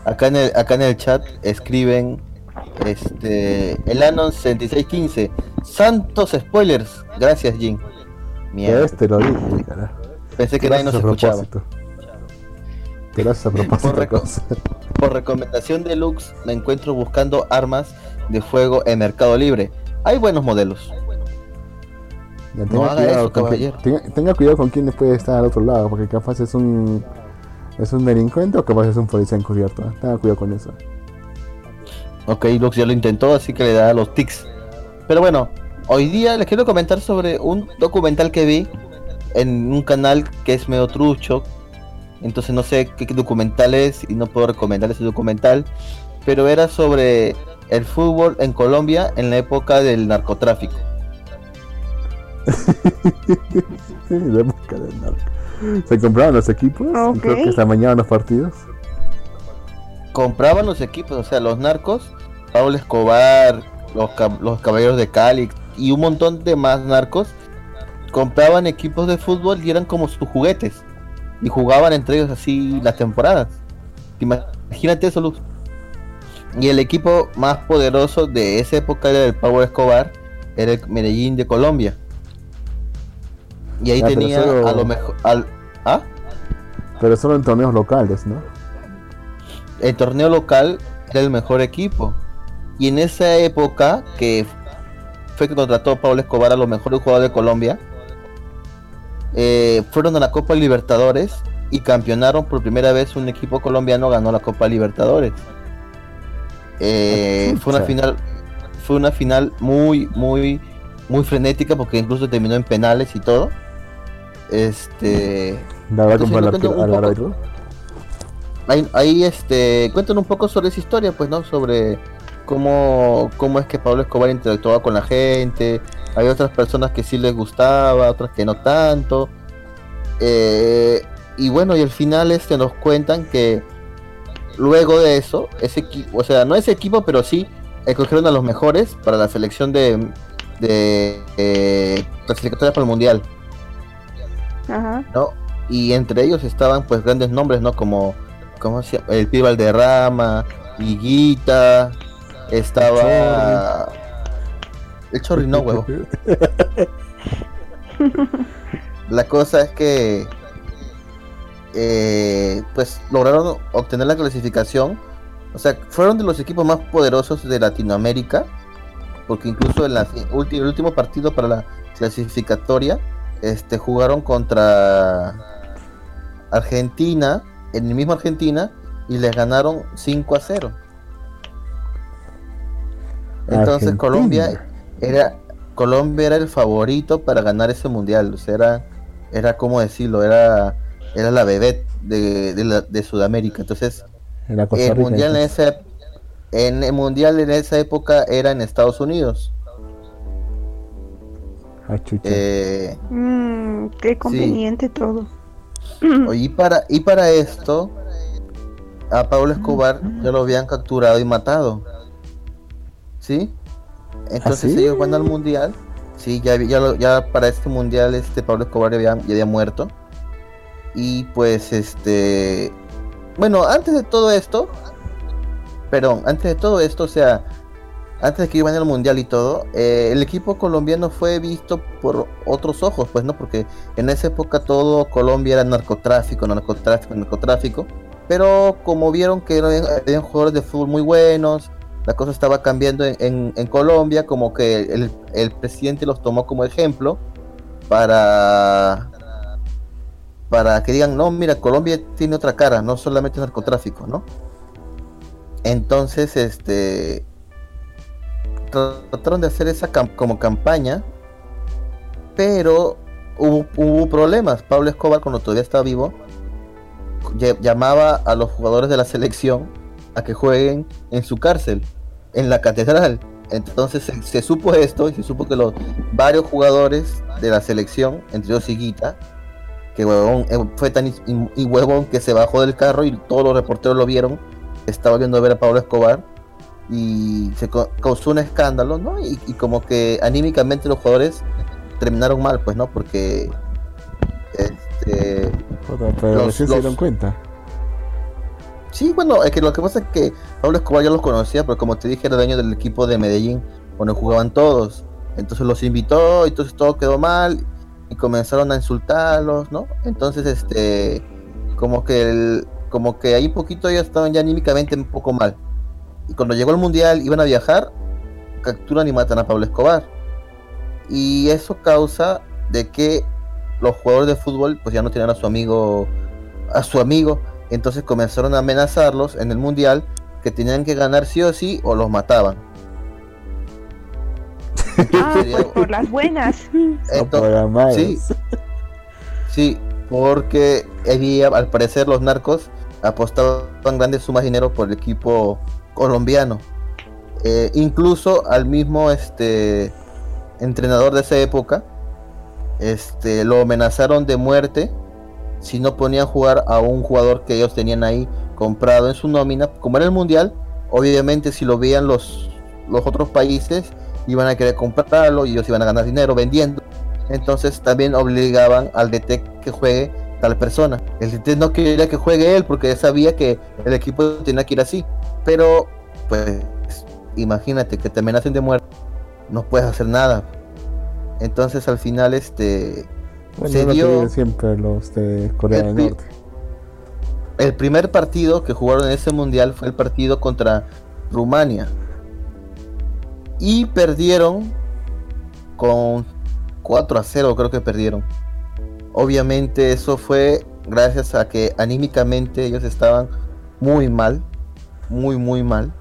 acá en el, acá en el chat escriben este el Anon 6615. Santos spoilers. Gracias, Jin. Mierda. Este lo dije. Pensé que nadie nos escuchaba. propósito. Gracias a propósito. Por reco- cosa. Por recomendación de Lux, me encuentro buscando armas de fuego en Mercado Libre. Hay buenos modelos. Ya, No tenga, haga cuidado eso, caballero. tenga, tenga cuidado con quién puede estar al otro lado, porque capaz es un es un delincuente o capaz es un policía encubierto. Tenga cuidado con eso. Ok, Lux ya lo intentó, así que le da los tics. Pero bueno, hoy día les quiero comentar sobre un documental que vi en un canal que es medio trucho. Entonces no sé qué, qué documental es y no puedo recomendar ese documental. Pero era sobre el fútbol en Colombia en la época del narcotráfico. Sí, de época del narco. Se compraron los equipos y creo Ok. que se amañaban los partidos. Compraban los equipos, o sea, los narcos, Pablo Escobar, los, cab- los caballeros de Cali y un montón de más narcos compraban equipos de fútbol y eran como sus juguetes. Y jugaban entre ellos así las temporadas. Imagínate eso, Luz. Y el equipo más poderoso de esa época era el Pablo Escobar, era el Medellín de Colombia. Y ahí Ah, tenía solo- a lo mejor... Al, ¿Ah? Pero solo en torneos locales, ¿no? el torneo local era el mejor equipo. Y en esa época que fue que contrató Pablo Escobar a los mejores jugadores de Colombia, eh, fueron a la Copa Libertadores y campeonaron por primera vez un equipo colombiano ganó la Copa Libertadores. Eh, fue una final, fue una final muy, muy, muy frenética porque incluso terminó en penales y todo. Este, Entonces, al árbitro. ahí, ahí este cuentan un poco sobre esa historia pues no sobre cómo cómo es que Pablo Escobar interactuaba con la gente hay otras personas que sí les gustaba otras que no tanto Eh, y bueno y al final este nos cuentan que luego de eso ese equipo o sea no ese equipo pero sí escogieron a los mejores para la selección de de eh, para el mundial Ajá. ¿no? Y entre ellos estaban pues grandes nombres, ¿no? Como, ¿cómo se llama? El Pío Valderrama, Higuita, estaba... El Chorri no, huevo. La cosa es que eh, pues lograron obtener la clasificación. O sea, fueron de los equipos más poderosos de Latinoamérica. Porque incluso en la ulti- el último partido para la clasificatoria, este jugaron contra Argentina, en el mismo Argentina, y les ganaron 5 a 0. Entonces Argentina. Colombia era Colombia era el favorito para ganar ese mundial, o sea, era era como decirlo, era era la bebé de, de, la- de Sudamérica. Entonces, Era el mundial en esa en el mundial en esa época era en Estados Unidos. Ah. Eh, Mm, qué conveniente todo. y para y para esto a Pablo Escobar ya lo habían capturado y matado. ¿Sí? Entonces ¿Ah, sí? ellos van al mundial. Sí, ya, ya, lo- ya para este mundial este Pablo Escobar ya había, ya había muerto. Y pues este bueno, antes de todo esto, perdón, antes de todo esto, o sea, antes de que iban al mundial y todo, eh, el equipo colombiano fue visto por otros ojos, pues no, porque en esa época todo Colombia era narcotráfico, narcotráfico, narcotráfico. Pero como vieron que eran, eran jugadores de fútbol muy buenos, la cosa estaba cambiando en, Colombia, como que el, el presidente los tomó como ejemplo para para que digan, no, mira, Colombia tiene otra cara, no solamente narcotráfico, ¿no? Entonces, este trataron de hacer esa cam- como campaña, pero hubo, problemas. Pablo Escobar, cuando todavía estaba vivo, ll- llamaba a los jugadores de la selección a que jueguen en su cárcel, en la catedral. Entonces se, se supo esto y se supo que los varios jugadores de la selección, entre ellos Higuita, que huevón, eh, fue tan y, y huevón que se bajó del carro y todos los reporteros lo vieron, estaba viendo a ver a Pablo Escobar y se causó un escándalo, ¿no? Y, y como que anímicamente los jugadores terminaron mal, pues, ¿no? Porque este pero los- se los- dieron cuenta. Sí, bueno, es que lo que pasa es que Pablo Escobar ya los conocía, pero como te dije, era dueño del equipo de Medellín, cuando jugaban todos. Entonces los invitó, y entonces todo quedó mal, y comenzaron a insultarlos, ¿no? Entonces, este, como que el, como que ahí poquito ellos estaban ya anímicamente un poco mal. Y cuando llegó el mundial, iban a viajar, capturan y matan a Pablo Escobar. Y eso causa de que los jugadores de fútbol, pues ya no tenían a su amigo, a su amigo, entonces comenzaron a amenazarlos en el mundial que tenían que ganar sí o sí o los mataban. Ah, pues por las buenas. Entonces, sí. sí, porque había, al parecer los narcos apostaban grandes sumas de dinero por el equipo colombiano. Eh, incluso al mismo este entrenador de esa época este lo amenazaron de muerte si no ponían a jugar a un jugador que ellos tenían ahí comprado en su nómina como era el mundial obviamente si lo veían los los otros países iban a querer comprarlo y ellos iban a ganar dinero vendiendo. Entonces también obligaban al DT que juegue tal persona. El DT no quería que juegue él porque sabía que el equipo tenía que ir así. Pero pues imagínate que te amenacen de muerte no puedes hacer nada. Entonces al final este Bueno, se dio- siempre los de Corea El del Norte. el primer partido que jugaron en ese mundial fue el partido contra Rumania. Y perdieron con 4 a 0, creo que perdieron. Obviamente eso fue gracias a que anímicamente ellos estaban muy mal, muy muy mal.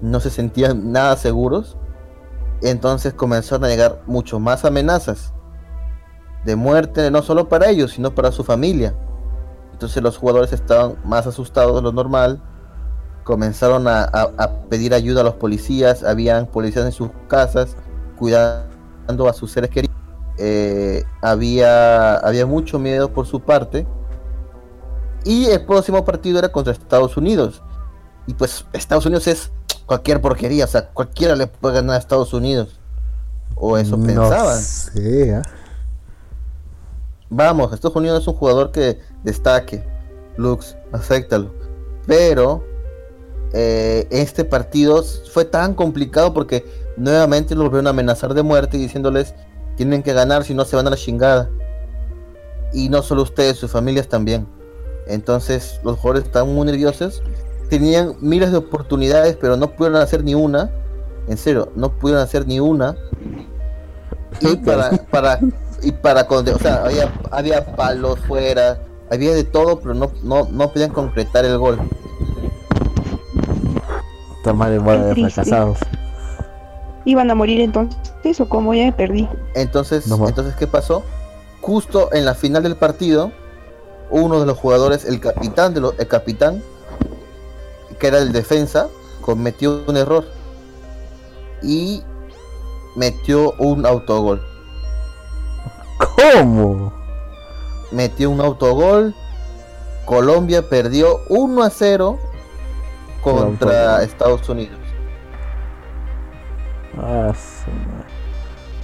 No se sentían nada seguros. Entonces comenzaron a llegar mucho más amenazas de muerte, no solo para ellos, sino para su familia. Entonces los jugadores estaban más asustados de lo normal. Comenzaron a, a- a pedir ayuda a los policías. Habían policías en sus casas cuidando a sus seres queridos. Eh, había, había mucho miedo por su parte. Y el próximo partido era contra Estados Unidos. Y pues Estados Unidos es cualquier porquería. O sea, cualquiera le puede ganar a Estados Unidos. O eso no pensaban. sé, ¿ah? Vamos, Estados Unidos es un jugador que destaque. Lux, acéptalo. Pero eh, este partido fue tan complicado porque nuevamente los volvieron a amenazar de muerte y diciéndoles tienen que ganar si no se van a la chingada. Y no solo ustedes, sus familias también. Entonces los jugadores estaban muy nerviosos. Tenían miles de oportunidades, pero no pudieron hacer ni una. En serio, no pudieron hacer ni una. Y para, para, y para o sea, había, había palos fuera, había de todo, pero no, no, no podían concretar el gol. Está mal en bola de fracasados. ¿Iban a morir entonces o como ya me perdí? Entonces, No entonces ¿qué pasó? Justo en la final del partido, uno de los jugadores, el capitán de los, el capitán, que era el defensa, cometió un error y metió un autogol. ¿Cómo? metió un autogol. Colombia perdió 1 a 0 contra. Estados Unidos. Ah, madre.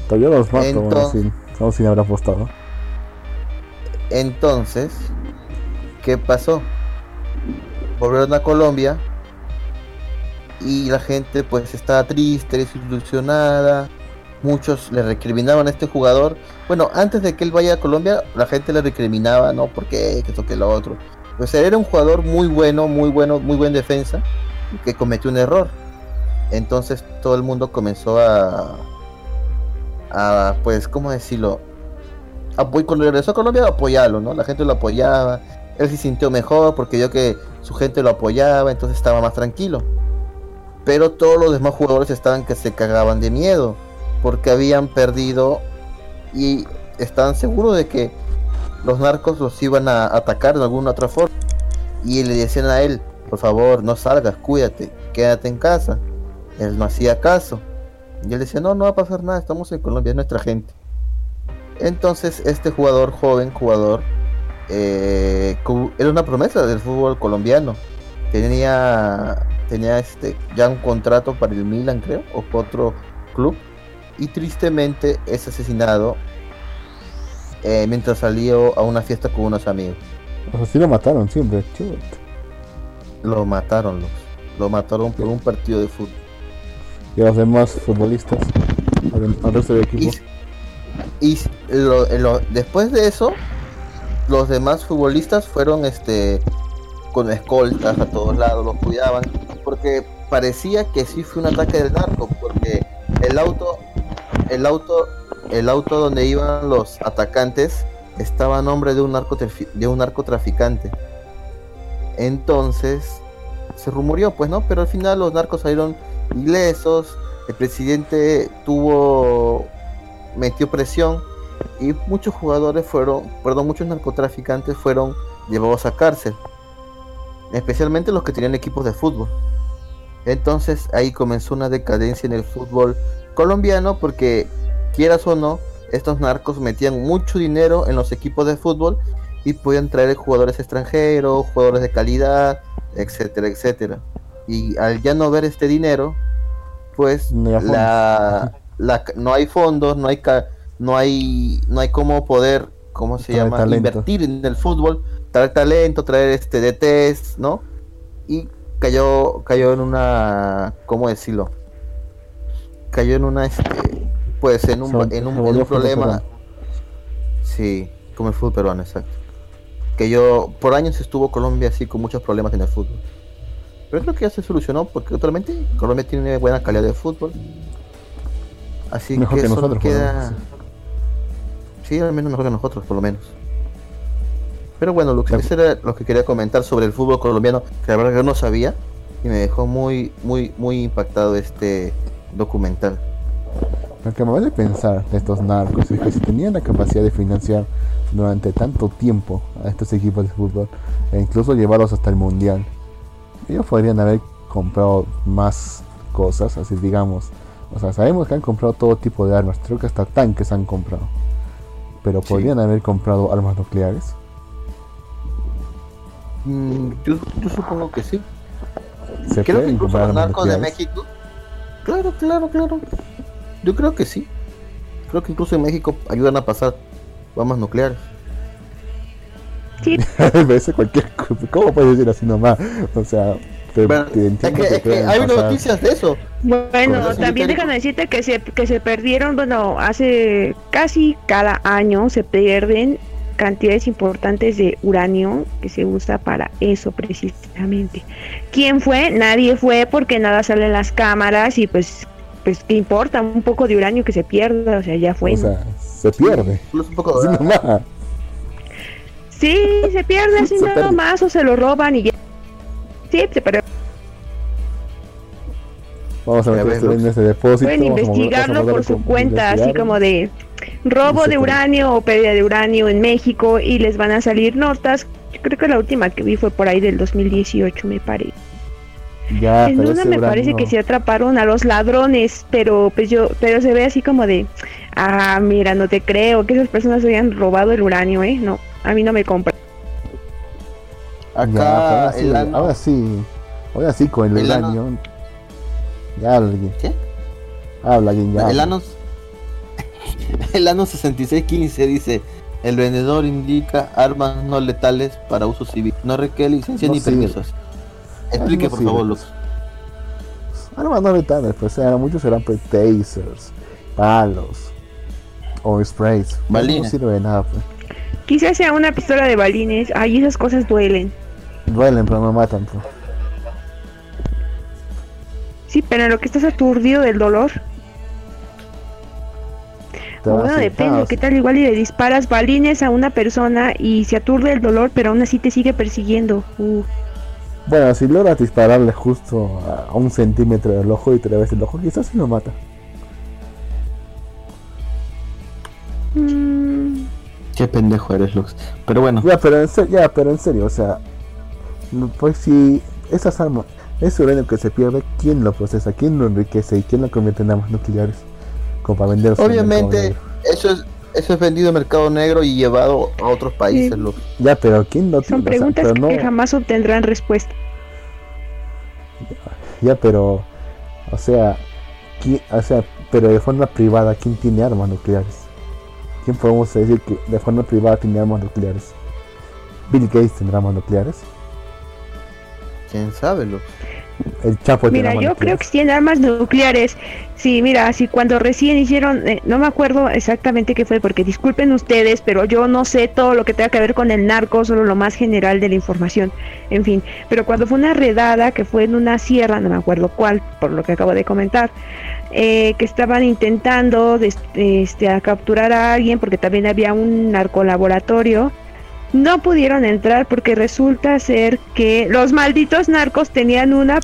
Todavía los mato, bueno, Entonces- sin, aún sin haber apostado. Entonces, ¿qué pasó? Volvieron a Colombia y la gente pues estaba triste, desilusionada. Muchos le recriminaban a este jugador. Bueno, antes de que él vaya a Colombia, la gente le recriminaba, ¿no? ¿Por qué? Que esto, que lo otro. Pues él era un jugador muy bueno, muy bueno, muy buen defensa, que cometió un error. Entonces todo el mundo comenzó a, a pues, ¿cómo decirlo? apoy- cuando regresó a Colombia apoyarlo, ¿no? La gente lo apoyaba, él se sintió mejor porque vio que su gente lo apoyaba, entonces estaba más tranquilo. Pero todos los demás jugadores estaban que se cagaban de miedo porque habían perdido y estaban seguros de que los narcos los iban a atacar de alguna otra forma. Y le decían a él, por favor, no salgas, cuídate, quédate en casa. Él no hacía caso. Y él decía, no, no va a pasar nada, estamos en Colombia, es nuestra gente. Entonces este jugador, joven jugador, eh, era una promesa del fútbol colombiano. Tenía, tenía este, ya un contrato para el Milan, creo, o otro club. Y tristemente es asesinado eh, mientras salió a una fiesta con unos amigos. O sea, sí lo mataron siempre. Lo mataron, los, lo mataron por un partido de fútbol. Y los demás futbolistas, al, al resto del equipo. Y, y lo- lo- después de eso, los demás futbolistas fueron este con escoltas a todos lados, los cuidaban, porque parecía que sí fue un ataque del narco, porque el auto, el auto, el auto donde iban los atacantes estaba a nombre de un de un narcotraficante. Entonces se rumoreó, pues no, pero al final los narcos salieron ilesos, el presidente tuvo metió presión y muchos jugadores fueron, perdón, muchos narcotraficantes fueron llevados a cárcel, especialmente los que tenían equipos de fútbol. Entonces ahí comenzó una decadencia en el fútbol colombiano porque quieras o no, estos narcos metían mucho dinero en los equipos de fútbol y podían traer jugadores extranjeros, jugadores de calidad, etcétera, etcétera. Y al ya no ver este dinero, pues No hay fondos. la, la- no hay fondos, no hay no hay no hay cómo poder, ¿cómo se Traer llama? talento. Invertir en el fútbol, traer talento, traer este DTs, ¿no? Y cayó cayó en una ¿cómo decirlo? Cayó en una este pues en un, vol- en un, en un problema Sí, como el fútbol peruano, exacto. Que yo, por años estuvo Colombia así con muchos problemas en el fútbol. Pero creo que ya se solucionó porque actualmente Colombia tiene buena calidad de fútbol. Así Mejor que, que nosotros, lo queda. Sí, al menos mejor que nosotros, por lo menos. Pero bueno, Ya. eso era lo que quería comentar sobre el fútbol colombiano, que la verdad que yo no sabía y me dejó muy, muy, muy impactado este documental. Lo que me vale pensar de estos narcos es que si tenían la capacidad de financiar durante tanto tiempo a estos equipos de fútbol e incluso llevarlos hasta el mundial, ellos podrían haber comprado más cosas, así digamos. O sea, sabemos que han comprado todo tipo de armas, creo que hasta tanques han comprado. Pero Sí. podrían haber comprado armas nucleares. Mm, yo, yo supongo que sí. Se Creo que incluso los narcos de. México. Claro, claro, claro. Yo creo que sí. Creo que incluso en México ayudan a pasar bombas nucleares. Sí, Me parece cualquier cosa. ¿Cómo puedes decir así nomás? O sea, te, Bueno, te es entiendo que, que es que pueden hay pasar- noticias de eso. Bueno, también déjame decirte que se, que se perdieron, bueno, hace casi cada año se pierden cantidades importantes de uranio que se usa para eso precisamente. ¿Quién fue? Nadie fue porque nada sale en las cámaras y pues, pues ¿qué importa? Un poco de uranio que se pierda, o sea, ya fue. O sea, se pierde. Un poco de-. Sí, se pierde así nada pierde. más o se lo roban y ya. Sí, se perdió. Vamos a meter esto en ese depósito. Pueden a investigarlo por su cuenta, así como de robo se de uranio o pérdida de uranio en México y les van a salir notas. Yo creo que la última que vi fue por ahí del 2018, me parece. Ya, en una me parece que sí atraparon a los ladrones, pero pues yo, pero se ve así como de, ah, mira, no te creo que esas personas hayan robado el uranio, ¿eh? No, a mí no me compra. Ya, Acá ahora, sí, ahora sí, ahora sí con el El ano- uranio. Ya habla alguien. ¿Qué? Habla alguien ya. El habla. el ano 6615 dice, el vendedor indica armas no letales para uso civil. No requiere licencia No ni sirve. permisos. Explique, no por sirve, favor. Lux. Armas no letales, pues eran, muchos serán pues, tasers, palos o sprays. No Balines. sirve de nada, pues. Quizás sea una pistola de balines, ay, esas cosas duelen. Duelen, pero no matan, pues. Sí, pero en lo que estás aturdido del dolor, bueno, depende, ¿qué tal igual y le disparas balines a una persona y se aturde el dolor, pero aún así te sigue persiguiendo? Uh, Bueno, si logras dispararle justo a un centímetro del ojo y te le ves el ojo, quizás sí lo mata. mm, Qué pendejo eres, Lux. Pero bueno, Ya, pero en serio, ya, pero en serio, o sea, no, pues si esas armas, ese uranio que se pierde, ¿quién lo procesa? ¿Quién lo enriquece? ¿Y quién lo convierte en armas nucleares? Como para mercado obviamente eso es eso es vendido en mercado negro y llevado a otros países, Sí. Ya, pero ¿quién lo son tiene? O sea, preguntas no- que jamás obtendrán respuesta. Ya, pero, o sea, ¿quién- o sea, pero de forma privada, ¿quién tiene armas nucleares? ¿Quién podemos decir que de forma privada tiene armas nucleares? ¿Bill Gates tendrá armas nucleares? ¿Quién sabe, Lux? ¿El Chapo Mira, yo creo que tienen armas nucleares. Sí, mira, así cuando recién hicieron, eh, no me acuerdo exactamente qué fue, porque disculpen ustedes, pero yo no sé todo lo que tenga que ver con el narco, solo lo más general de la información. En fin, pero cuando fue una redada que fue en una sierra, no me acuerdo cuál, por lo que acabo de comentar, eh, que estaban intentando este, a capturar a alguien porque también había un narcolaboratorio. No pudieron entrar porque resulta ser que los malditos narcos tenían una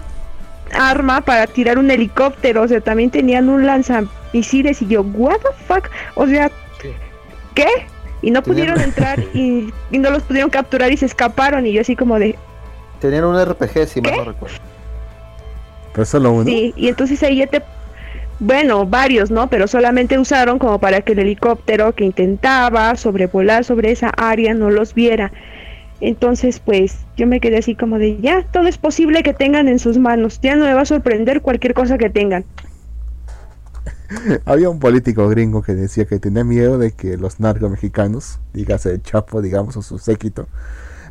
arma para tirar un helicóptero, o sea, también tenían un lanzamisiles y yo, what the fuck, o sea, ¿qué? Y no Tenían- pudieron entrar y, y no los pudieron capturar y se escaparon y yo así como de, Tenían un RPG, si mal ¿Qué? no recuerdo. Pero solo uno. sí, y entonces ahí ya te, bueno, varios, ¿no? Pero solamente usaron como para que el helicóptero que intentaba sobrevolar sobre esa área no los viera. Entonces, pues yo me quedé así como de, ya, todo es posible que tengan en sus manos, ya no me va a sorprender cualquier cosa que tengan. Había un político gringo que decía que tenía miedo de que los narcos mexicanos, dígase el Chapo, digamos, o su séquito,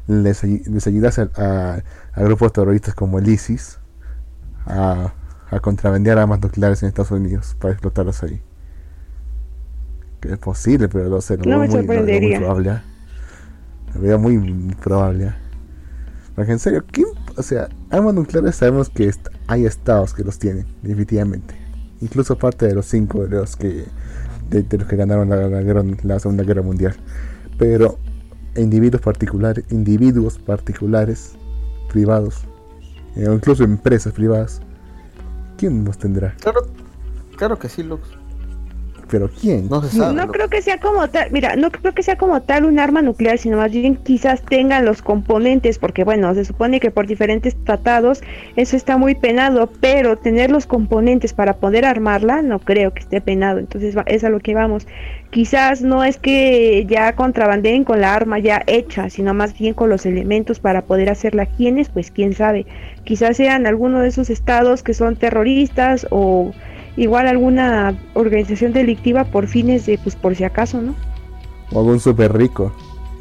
les, les a, a- a grupos terroristas como el ISIS a, a contrabandear armas nucleares en Estados Unidos para explotarlas ahí. Que es posible, pero no sé, No veo me muy, veo muy probable. ¿ah? Lo veo muy probable. ¿ah? Porque en serio, ¿quién? O sea, armas nucleares sabemos que est- hay estados que los tienen, definitivamente. Incluso parte de los cinco de los que de, de los que ganaron la, la guerra- la Segunda Guerra Mundial. Pero individuos particulares, individuos particulares, privados, eh, o incluso empresas privadas, ¿quién los tendrá? Claro, claro que sí, Lux. Pero ¿quién? No se sabe. No creo que sea como tal, mira, no creo que sea como tal un arma nuclear, sino más bien quizás tengan los componentes, porque bueno, se supone que por diferentes tratados eso está muy penado, pero tener los componentes para poder armarla no creo que esté penado, entonces va- es a lo que vamos. Quizás no es que ya contrabandeen con la arma ya hecha, sino más bien con los elementos para poder hacerla. ¿Quiénes? Pues quién sabe. Quizás sean alguno de esos estados que son terroristas o igual alguna organización delictiva por fines de, pues por si acaso, ¿no? O algún súper rico,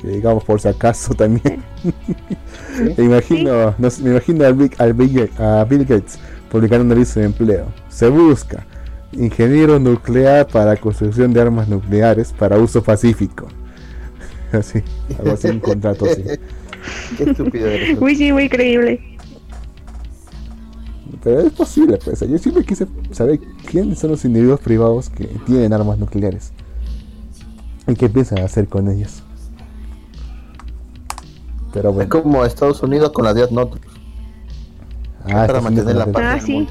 que digamos por si acaso también. me imagino, no sé, me imagino a Bill, al Bill a Bill Gates publicando un aviso de empleo. Se busca ingeniero nuclear para construcción de armas nucleares para uso pacífico. Así, algo así, un contrato así. Qué estúpido eres. Uy, sí, muy creíble. Pero es posible, pues. Yo siempre quise saber quiénes son los individuos privados que tienen armas nucleares. Y qué piensan hacer con ellas. Pero Es bueno. como Estados Unidos con la Death Note. Ah, para mantener la paz. Ah, sí.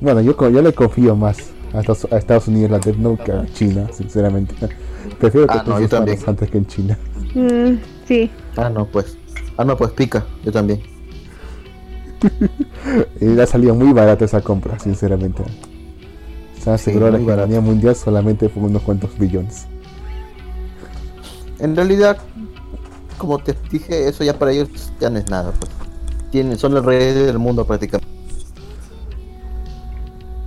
Bueno, yo, yo le confío más a Estados, a Estados Unidos la Death Note que a China, sinceramente. Prefiero que Ah, no, yo también. antes que en China. Mm, sí. Ah, no, pues. Ah, no, pues pica. Yo también. y le ha salido muy barata esa compra, sinceramente. Se aseguró Sí, la barato. economía mundial solamente por unos cuantos billones. En realidad, como te dije, eso ya para ellos ya no es nada. Pues. Tienen, son los reyes del mundo prácticamente.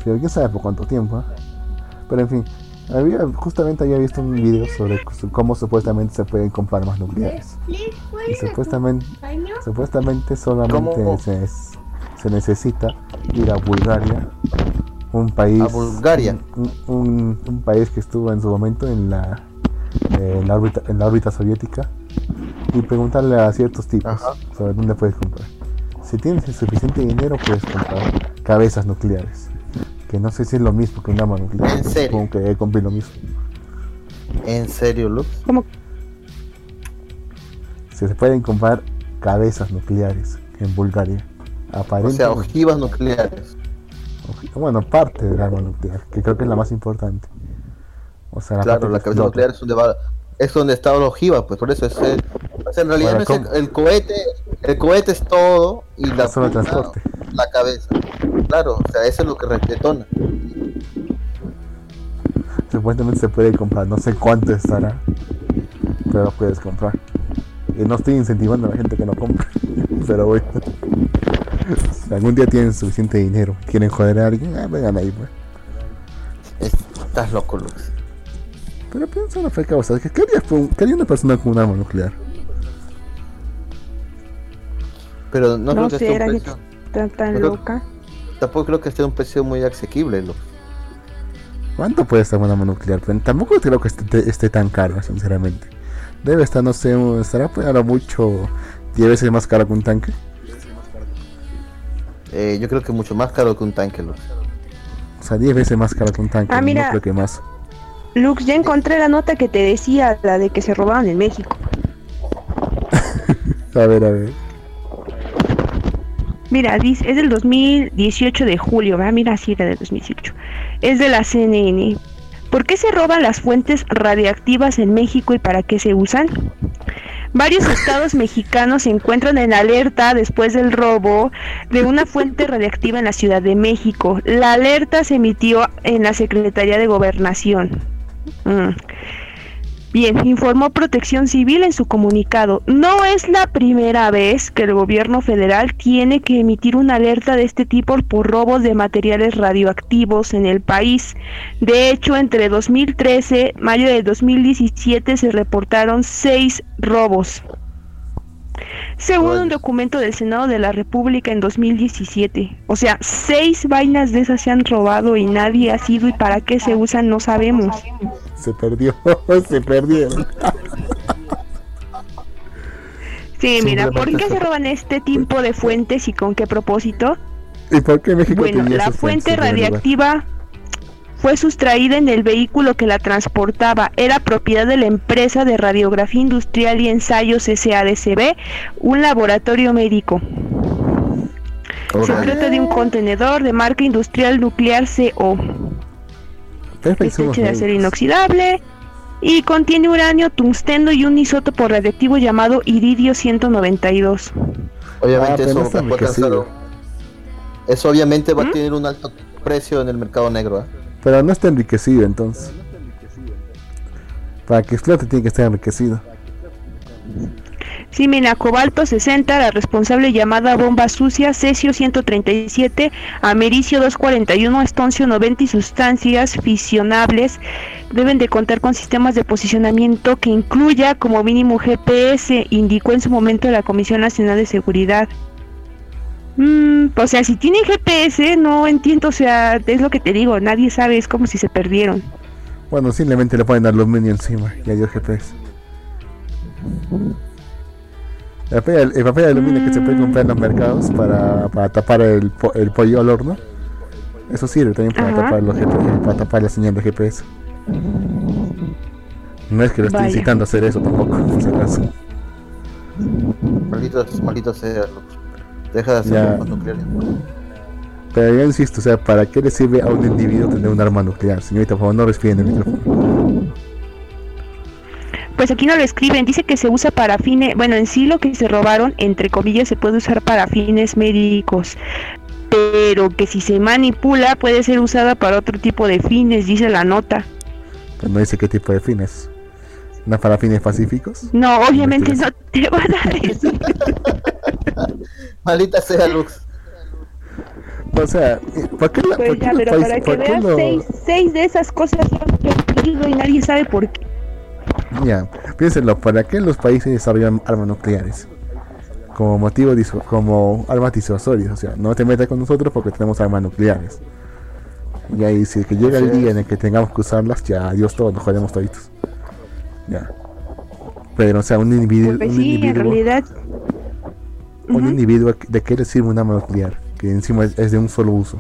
Pero quién sabe por cuánto tiempo. ¿eh? Pero en fin, había, justamente había visto un video sobre cómo supuestamente se pueden comprar más nucleares. Y supuestamente, supuestamente solamente se, se necesita ir a Bulgaria, un país, A Bulgaria. un, un- un país que estuvo en su momento en la, eh, en la órbita, en la órbita soviética, y preguntarle a ciertos tipos Ajá. sobre dónde puedes comprar. Si tienes el suficiente dinero, puedes comprar cabezas nucleares. Que no sé si es lo mismo que un arma nuclear. ¿En serio? Supongo que compré lo mismo. En serio, Lux. Como Si se pueden comprar cabezas nucleares en Bulgaria. O sea, ojivas nucleares. bueno, parte del arma nuclear, que creo que es la más importante. O sea, la Claro, parte la cabeza explota. nuclear es donde va, es donde está la ojiva, pues por eso es el, o sea, en realidad Para no es el, cohete, el cohete es todo y la transporte. la cabeza. Claro, o sea, eso es lo que detona. Supuestamente se puede comprar, no sé cuánto estará, pero lo puedes comprar. Y no estoy incentivando a la gente que no compre, pero bueno. Si algún día tienen suficiente dinero, quieren joder a alguien, ah, vengan ahí, pues. Estás loco, Lux. Pero piensa en la fe causa, ¿qué haría, qué haría una persona con un arma nuclear? Pero no, No sé, era tan, tan loca. Tampoco creo que esté un precio muy asequible, Lux. ¿Cuánto puede estar una nuclear? Tampoco creo que esté, esté tan caro, sinceramente. Debe estar, no sé, estará pues, ahora mucho 10 veces más caro que un tanque. Eh, yo creo que mucho más caro que un tanque, Lux. O sea, 10 veces más caro que un tanque. Ah, mira. No creo que más. Lux, ya encontré la nota que te decía, la de que se robaban en México. A ver, a ver. Mira, es del 2018 de julio, ¿verdad? Mira, sí, era del 2018. Es de la CNN. ¿Por qué se roban las fuentes radiactivas en México y para qué se usan? Varios estados mexicanos se encuentran en alerta después del robo de una fuente radiactiva en la Ciudad de México. La alerta se emitió en la Secretaría de Gobernación. Mm. Bien, informó Protección Civil en su comunicado. No es la primera vez que el gobierno federal tiene que emitir una alerta de este tipo por robos de materiales radioactivos en el país. De hecho, entre 2013 y mayo de 2017 se reportaron seis robos. Según un documento del Senado de la República en 2017. O sea, seis vainas de esas se han robado y nadie ha sido y para qué se usan no sabemos. Se perdió, se perdieron. Sí, mira, ¿por qué se roban este tipo de fuentes y con qué propósito? ¿Y por qué México Bueno, la fuente radiactiva fue sustraída en el vehículo que la transportaba. Era propiedad de la empresa de radiografía industrial y ensayos SADCB, un laboratorio médico. Se trata de un contenedor de marca industrial nuclear CO. Está pensamos hecho de acero inoxidable y contiene uranio, tungsteno y un isótopo radiactivo llamado iridio 192. Obviamente Ah, eso va a. Eso obviamente va ¿Mm? a tener un alto precio en el mercado negro. ¿eh? Pero no está enriquecido entonces. Para que explote tiene que estar enriquecido. Sí, mira, cobalto 60, la responsable llamada bomba sucia, cesio 137, americio 241, estoncio 90 y sustancias fisionables deben de contar con sistemas de posicionamiento que incluya como mínimo GPS, indicó en su momento la Comisión Nacional de Seguridad. Mm, o sea, si tienen GPS, no entiendo, o sea, es lo que te digo, nadie sabe, es como si se perdieron. Bueno, simplemente le ponen aluminio encima y adiós GPS. El papel, el papel de aluminio que se puede comprar en los mercados para, para tapar el, po- el pollo al horno. Eso sirve también para Ajá. tapar los GPS, para tapar la señal de GPS. No es que lo esté incitando a hacer eso tampoco, por si acaso. Malditos, malditos sean, Lux. Deja de hacer Ya. bombas nucleares. Pero yo insisto, o sea, ¿para qué le sirve a un individuo tener un arma nuclear? Señorita, por favor, no respire en el micrófono. pues aquí no lo escriben, dice que se usa para fines, bueno, en sí lo que se robaron, entre comillas, se puede usar para fines médicos, pero que si se manipula puede ser usada para otro tipo de fines, dice la nota. Pues no dice qué tipo de fines. ¿No para fines pacíficos? No, obviamente no te van a decir. Maldita sea Lux. O sea, ¿para qué la Pues por qué ya, los pero países- para que por veas, lo- seis, seis de esas cosas son perdido y nadie sabe por qué. Ya, piénsenlo, ¿para qué los países desarrollan armas nucleares? Como motivo, como armas disuasorias, o sea, no te metas con nosotros porque tenemos armas nucleares. Y ahí, si que llega el día es. en el que tengamos que usarlas, ya, adiós todos, nos jodemos toditos. Ya. Pero, o sea, un individuo, Pues un sí, en individuo, realidad. un individuo, ¿de qué le sirve un arma nuclear? Que encima es, es de un solo uso.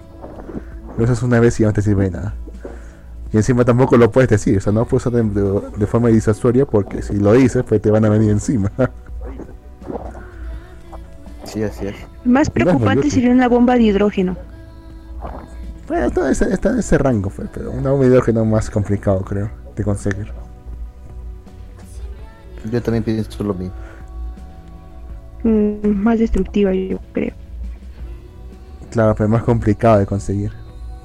Lo usas una vez y ya no te sirve de nada. Y encima tampoco lo puedes decir, o sea, no puedes usar de, de- de forma disuasoria porque si lo dices, pues te van a venir encima. Sí, así es. Más preocupante sería una bomba de hidrógeno. bueno, está, está en ese rango, pues, pero una bomba de hidrógeno más complicado, creo, de conseguir. Yo también pienso lo mismo. Mm, más destructiva, yo creo. Claro, pero más complicado de conseguir.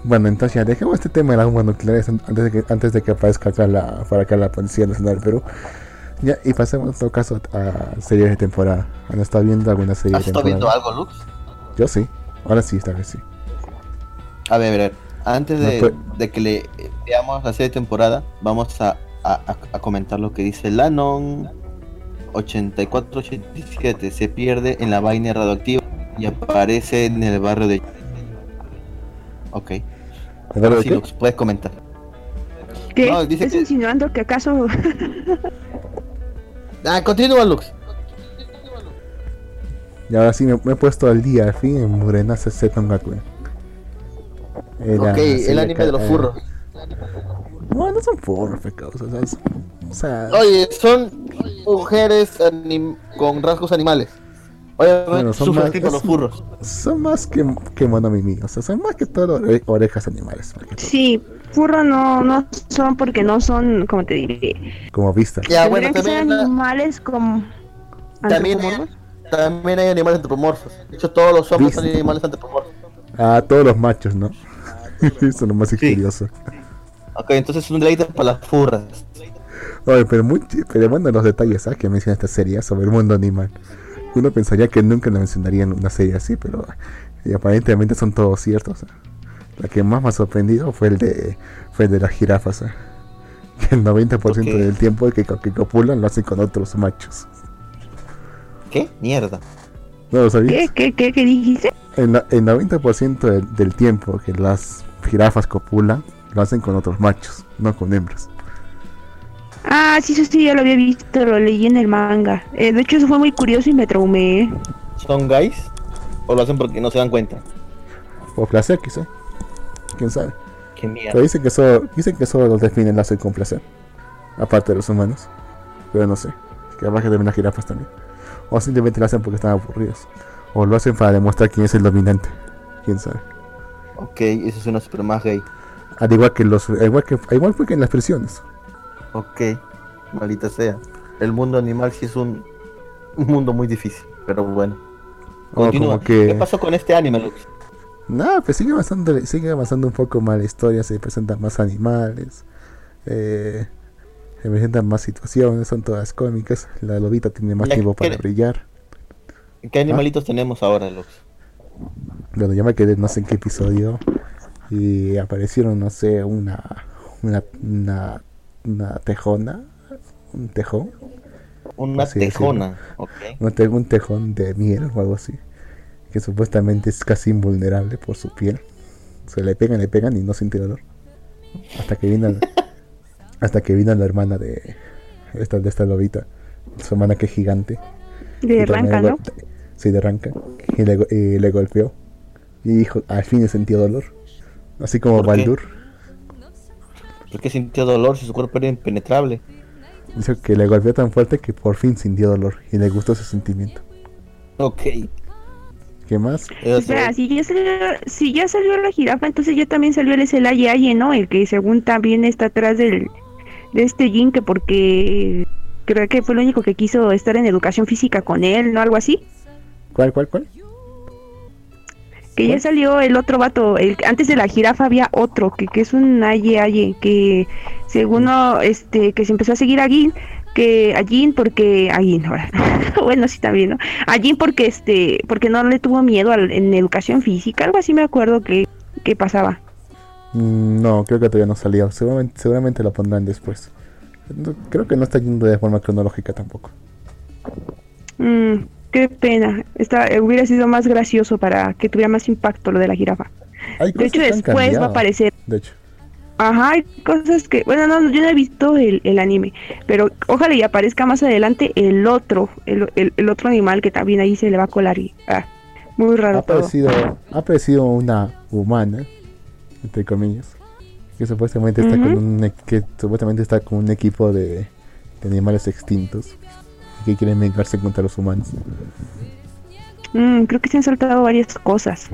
Bueno, entonces ya dejemos este tema de las bombas nucleares an- antes de que, antes de que aparezca acá la, para acá la Policía Nacional del Perú. Ya, y pasemos en todo caso a series de temporada. ¿Han estado viendo alguna serie ¿Has de estado temporada? viendo algo, Lux? Yo sí. Ahora sí, esta vez sí. A ver, a ver. Antes de, No de que le veamos la serie de temporada, vamos a, a- a- a comentar lo que dice Lanon 8487. Se pierde en la vaina radioactiva y aparece en el barrio de. Ok. ¿De verdad Sí, qué? Lux, puedes comentar. ¿Qué? No, dice ¿Estás que- insinuando que acaso Ah, continúa, Lux. Y ahora sí me, me he puesto al día al fin en Murenase Setongakuen. Era ok, el anime de los eh, furros. No, no son furros, pecados. O sea, es- o sea, Oye, son mujeres anim- con rasgos animales. Oye, Bueno, son más- con los es- furros. son más que, que monomimi. O sea, son más que todo ore- orejas animales. todo. Sí, furro no, no son porque no son, como te diré, Como vistas. Ya, bueno, tendrían que ser también, la- animales como también, hay, también hay animales antropomorfos. De hecho, todos los hombres son animales antropomorfos. Ah, todos los machos, ¿no? Eso es lo más curioso. Ok, entonces es un deleite para las furras. Oye, pero, muy, pero bueno los detalles ¿sabes? que menciona esta serie sobre el mundo animal. Uno pensaría que nunca lo mencionaría en una serie así, pero y aparentemente son todos ciertos. ¿eh? La que más me ha sorprendido fue el de fue el de las jirafas. Que el 90% Ok. del tiempo que, que copulan lo hacen con otros machos. ¿Qué? Mierda. ¿No lo ¿Qué, sabías? qué, qué, qué dijiste? El, el 90% del, del tiempo que las jirafas copulan lo hacen con otros machos, no con hembras. Ah, sí, eso sí, ya lo había visto, lo leí en el manga. Eh, de hecho, eso fue muy curioso y me traumé. ¿eh? ¿Son gays? ¿O lo hacen porque no se dan cuenta? O placer quizá. ¿Quién sabe? Qué mierda. Pero dicen que solo, dicen que solo los definen la con placer. Aparte de los humanos. Pero no sé. Que habrá que también las jirafas también. O simplemente lo hacen porque están aburridos. O lo hacen para demostrar quién es el dominante. Quién sabe. Ok, eso suena super más gay. Al igual que los. al Igual que, al igual que en las prisiones. Ok, maldita sea. El mundo animal sí es un, un mundo muy difícil, pero bueno. O Continúa. como que. ¿Qué pasó con este anime, Lux? Nada, pues sigue avanzando, sigue avanzando un poco más la historia, se presentan más animales, eh, se presentan más situaciones, son todas cómicas, la lobita tiene más tiempo para ¿qué- brillar. ¿Qué animalitos tenemos ahora, Lux? Bueno, ya me quedé no sé en qué episodio y aparecieron, no sé, una, una, una, una tejona, un tejón, Una Así tejona, ok. un, te- un tejón de miel o algo así, que supuestamente es casi invulnerable por su piel. Se le pegan, le pegan y no siente dolor. Hasta que vino, hasta que vino la hermana de esta, de esta lobita, su hermana que es gigante. De Ranca, ¿no? Sí, de Ranca. Y le, y le golpeó. Y dijo, al fin he sentido dolor. Así como ¿Por qué? Baldur. ¿Por qué sintió dolor si su cuerpo era impenetrable? Dice que le golpeó tan fuerte que por fin sintió dolor. Y le gustó ese sentimiento. Ok. ¿Qué más? O sea, si ya, salió, si ya salió la jirafa, entonces ya también salió el Selaye ¿no? El que según también está atrás del, de este Jin, que porque creo que fue el único que quiso estar en educación física con él, ¿no? Algo así. ¿Cuál, cuál, cuál? Que ya salió el otro vato, el, antes de la jirafa había otro, que, que es un Aye Aye, que según no, este, que se empezó a seguir a Gin, que a Jin porque, a Jin ahora, bueno sí también, ¿no? A Jin porque este, porque no le tuvo miedo al- en educación física, algo así me acuerdo que, que pasaba. Mm, No, creo que todavía no salió. Seguramente, seguramente lo pondrán después. No- creo que no está yendo de forma cronológica tampoco. Mm, qué pena, Está, eh, hubiera sido más gracioso para que tuviera más impacto lo de la jirafa. Hay De hecho después va a aparecer De hecho, Ajá, hay cosas que, bueno, no, yo no he visto el, el anime, pero ojalá y aparezca más adelante el otro, el, el, el otro animal que también ahí se le va a colar y, ah, muy ha raro todo. aparecido, ha aparecido una humana, entre comillas, que supuestamente está con un que supuestamente está con un equipo de, de animales extintos que quieren vengarse contra los humanos. Mm, creo que se han saltado varias cosas.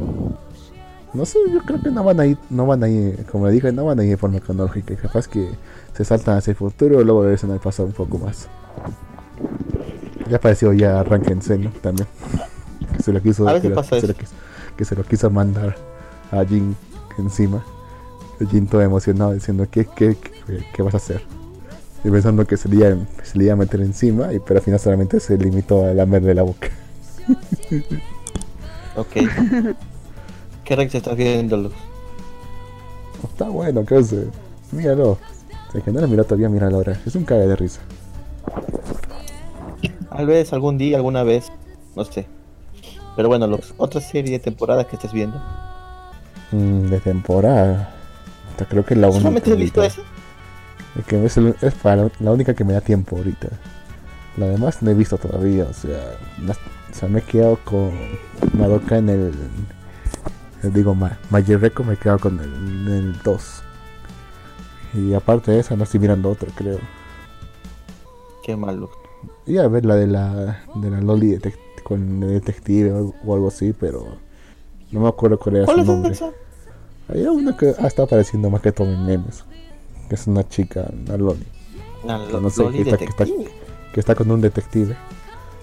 No sé, yo creo que no van a ir, no van a ir, como le dije, no van a ir de forma cronológica. Capaz que se saltan hacia el futuro y luego regresan al pasado un poco más. Ya apareció ya Ranken Seno también. Que se lo quiso, A veces que, lo- se eso. lo quiso, que se lo quiso mandar a Jin encima. Jin todo emocionado diciendo ¿qué, qué, qué, qué vas a hacer? Y pensando que se le, iba, se le iba a meter encima, y, pero al final solamente se limitó a lamerle la boca. Ok. ¿Qué Rex estás viendo, Luz? Está bueno, ¿qué hace? Míralo. Si es que no lo miró todavía, míralo ahora. Es un caga de risa. Tal vez algún día, alguna vez, no sé. Pero bueno, Lux, otra serie de temporadas que estés viendo. Mm, de temporada. Hasta creo que es la única. ¿Solamente has visto ahorita. Que es, el- es para la, única que me da tiempo ahorita. La demás no he visto todavía. O sea, las- o sea me he quedado con Madoka en el. el- digo, Ma, Record me he quedado con el, en el 2. Y aparte de esa, no estoy mirando otra, creo. Qué mal, Lux. Iba a ver la de la, de la Loli detec- con el detective o, o algo así, pero no me acuerdo cuál era ¿Cuál su nombre. Hay una que ha estado apareciendo más que todo en memes. Que es una chica, una Loli, No Lo- sé, Loli que está- que está- Detective. que está con un detective.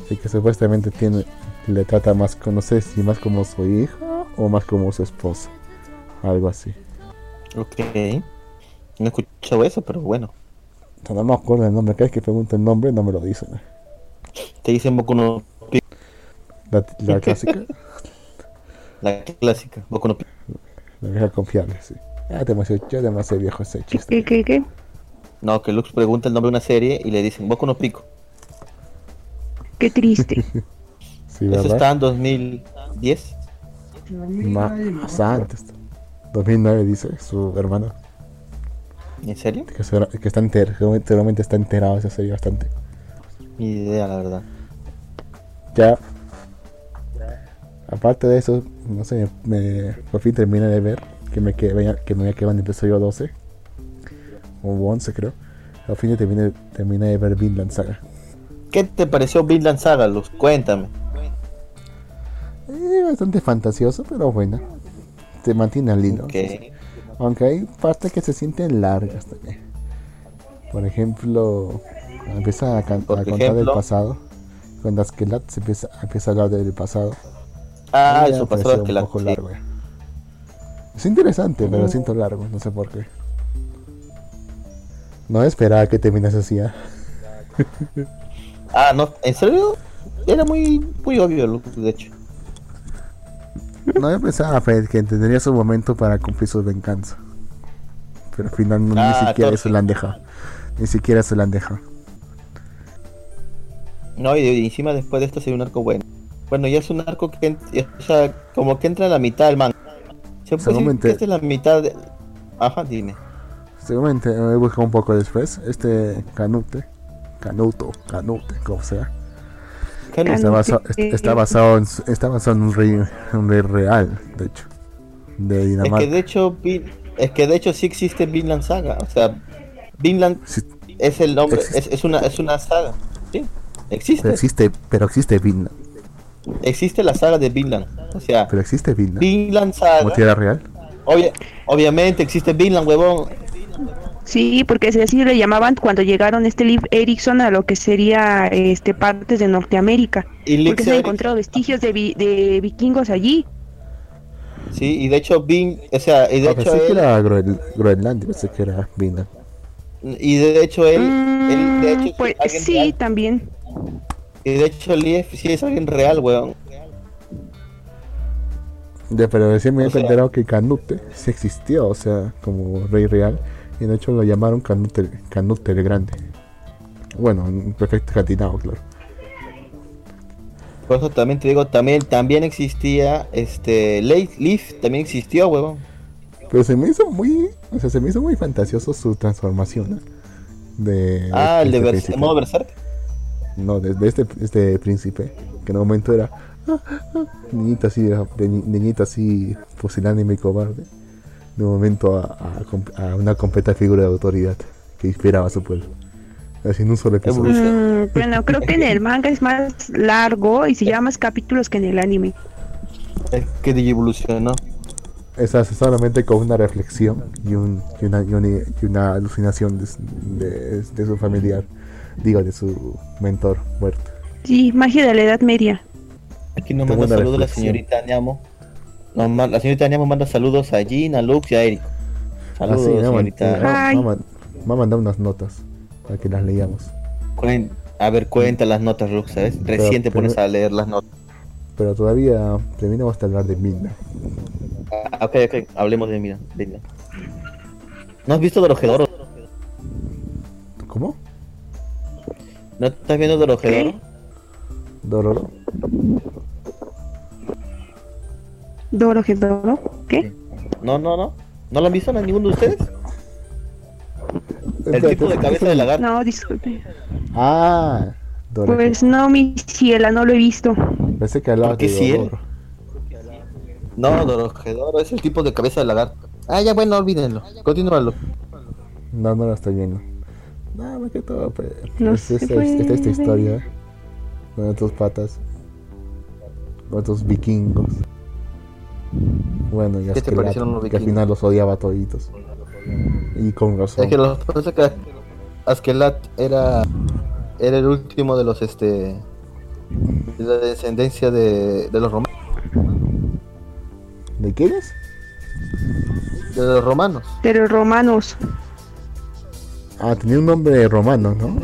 Y que supuestamente tiene, le trata más, no sé si más como su hija o más como su esposa. Algo así. Ok. No he escuchado eso, pero bueno. No me acuerdo el nombre. Cada vez que pregunto el nombre no me lo dicen. Te dicen Boku no La, la clásica, la clásica. Boku no la vieja confiable, sí. Demasiado, ya demasiado viejo ese ¿Qué, chiste. qué, qué, qué? No, que Lux pregunta el nombre de una serie y le dicen Boku no Pico. Qué triste. Sí, Eso está en 2010. Ma- más antes. 2009 dice su hermano. ¿En serio? Que, está enter, seguramente- está enterado de esa serie bastante. Ni idea, la verdad. Ya. Aparte de eso, no sé, me, por fin terminé de ver que me quedé, que me quedaba en el episodio 12 o 11 creo. Al fin terminé, terminé de ver Vinland Saga. ¿Qué te pareció Vinland Saga, Lux? Cuéntame. Eh, bastante fantasioso, pero bueno. Se mantiene al hilo. Aunque hay partes que se sienten largas también. Por ejemplo, cuando empieza a, can- a contar del ejemplo. pasado. Cuando Askelat se empieza, empieza a hablar del pasado. Ah, eso pasó que un la poco largo. ya. Es interesante, pero siento largo, no sé por qué. No esperaba que terminase así. ¿ah? Ah, no, ¿en serio? Era muy, muy obvio, de hecho. No yo pensaba Fred, que tendría su momento para cumplir su venganza. Pero al final no- Ah, ni siquiera eso sí. le han dejado. Ni siquiera se lo han dejado. No, y, encima después de esto se ve un arco bueno. Bueno, ya es un arco que, o sea, como que entra a la mitad del manga. Se puede decir Seguramente- que esta es la mitad de... Ajá, dime. Seguramente he buscado un poco después. Este Canute, Canuto, Canute, como sea. Está basado, est- está basado en, está basado en un rey, un rey real, de hecho. De Es Dinamarca. que de hecho, es que de hecho sí existe Vinland Saga. O sea, Vinland Sí, es el nombre, es, es una, es una saga. Sí, existe. pero existe, pero existe Vinland. Existe la saga de Vinland. O sea, Pero existe Vinland. Vinland Como Saga. tierra real. obvia- obviamente existe Vinland, huevón. Sí, porque es así le llamaban cuando llegaron este Liv Erickson a lo que sería este partes de Norteamérica. Y Porque se han encontrado vestigios de, vi- de vikingos allí. Sí, y de hecho, Bing, o sea, y de hecho pensé que él, era Groen- Groenlandia, pensé que era Vinland. y de hecho él, él de Mm, hecho pues es alguien sí, real. también. Y de hecho Lief sí es alguien real, weón. Ya, pero recién me he enterado que Canute sí existió, o sea, como rey real. Y de hecho lo llamaron Canute, Canute el Grande. Bueno, en perfecto catinado, claro. Por eso también te digo, también, también existía, este, Leif también existió, weón. Pero se me hizo muy, o sea, se me hizo muy fantasioso su transformación, ¿no? De, Ah, el de este Bers- príncipe. modo Berserk. No, de, de este, este príncipe, que en un momento era ah, ah, niñita así, de, de ni- niñita así, pusilánime y cobarde. De un momento a, a com- a una completa figura de autoridad que inspiraba a su pueblo. Así en un solo episodio. Mm, bueno, creo que en el manga es más largo y se llama más capítulos que en el anime. Es que evolucionó. Esa solamente con una reflexión y, un, y, una, y, una, y una alucinación de, de- de su familiar, digo, de su mentor muerto. Sí, magia de la Edad Media. Aquí nos manda saludos la señorita Ñamo. Nos ma- la señorita Ñamo manda saludos a Gina, a Lux y a Eric. Saludos, Así, me ha man- señorita. me ha- Ay. me ha man- me ha mandado unas notas para que las leíamos. Cuen- a ver, cuenta las notas, Lux, ¿sabes? Recién te pero- pones a leer las notas. Pero todavía terminamos de hablar de Midna. Ah, ok, ok, hablemos de mira. de. ¿No has visto Dorojedoro? ¿Cómo? ¿No estás viendo Dorojedoro? Dororo. Doro, que Doro. ¿Qué? No, no, no. ¿No lo han visto a ninguno de ustedes? El tipo de cabeza de lagarto. No, disculpe. Ah, Dororo. Pues no, mi ciela, no lo he visto. Pensé que hablabas ¿Por qué de? Dororo. No, Dorojedoro es el tipo de cabeza de lagarto. Ah, ya bueno, olvídenlo. Continúalo. No, no lo estoy viendo. No, más que todo, pues, No es, es- es- es esta historia con otros patas, con otros vikingos. Bueno, y ¿Qué te Askeladd, parecieron los que al final los odiaba a toditos. Y con razón. Es que lo que pasa es que Askelat era era el último de los este de la descendencia de, de los romanos, ¿De quiénes? de los romanos. De los romanos. Ah, tenía un nombre romano, ¿no?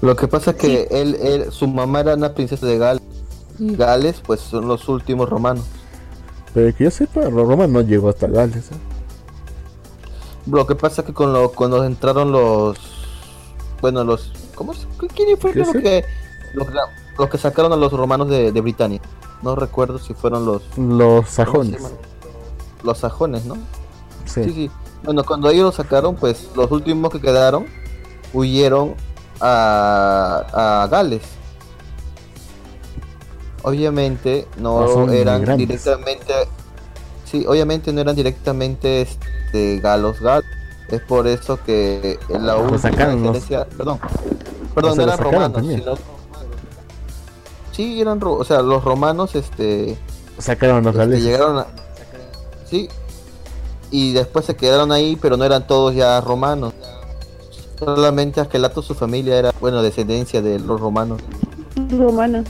Lo que pasa es que él, él- su mamá era una princesa de Gales. Y Gales, pues son los últimos romanos. Pero que yo sepa, Ro- Roma no llegó hasta Gales. ¿eh? Lo que pasa es que con lo, cuando entraron los bueno los ¿cómo es? ¿Quién fue ¿Qué lo que los, los que sacaron a los romanos de, de Britania? No recuerdo si fueron los Los ¿cómo se sajones. Los sajones, ¿no? Sí. Sí, sí. Bueno, cuando ellos lo sacaron, pues los últimos que quedaron huyeron a, a Gales. Obviamente no Ah, eran directamente, sí, obviamente no eran directamente este, galos gal. Es por eso que la última perdón, perdón, no eran romanos, sino, sí eran, o sea, los romanos, este, Sacaron los este, galeses. llegaron a... Sí. Y después se quedaron ahí, pero no eran todos ya romanos. Solamente Aquelato, su familia era, bueno, descendencia de los romanos. Romana.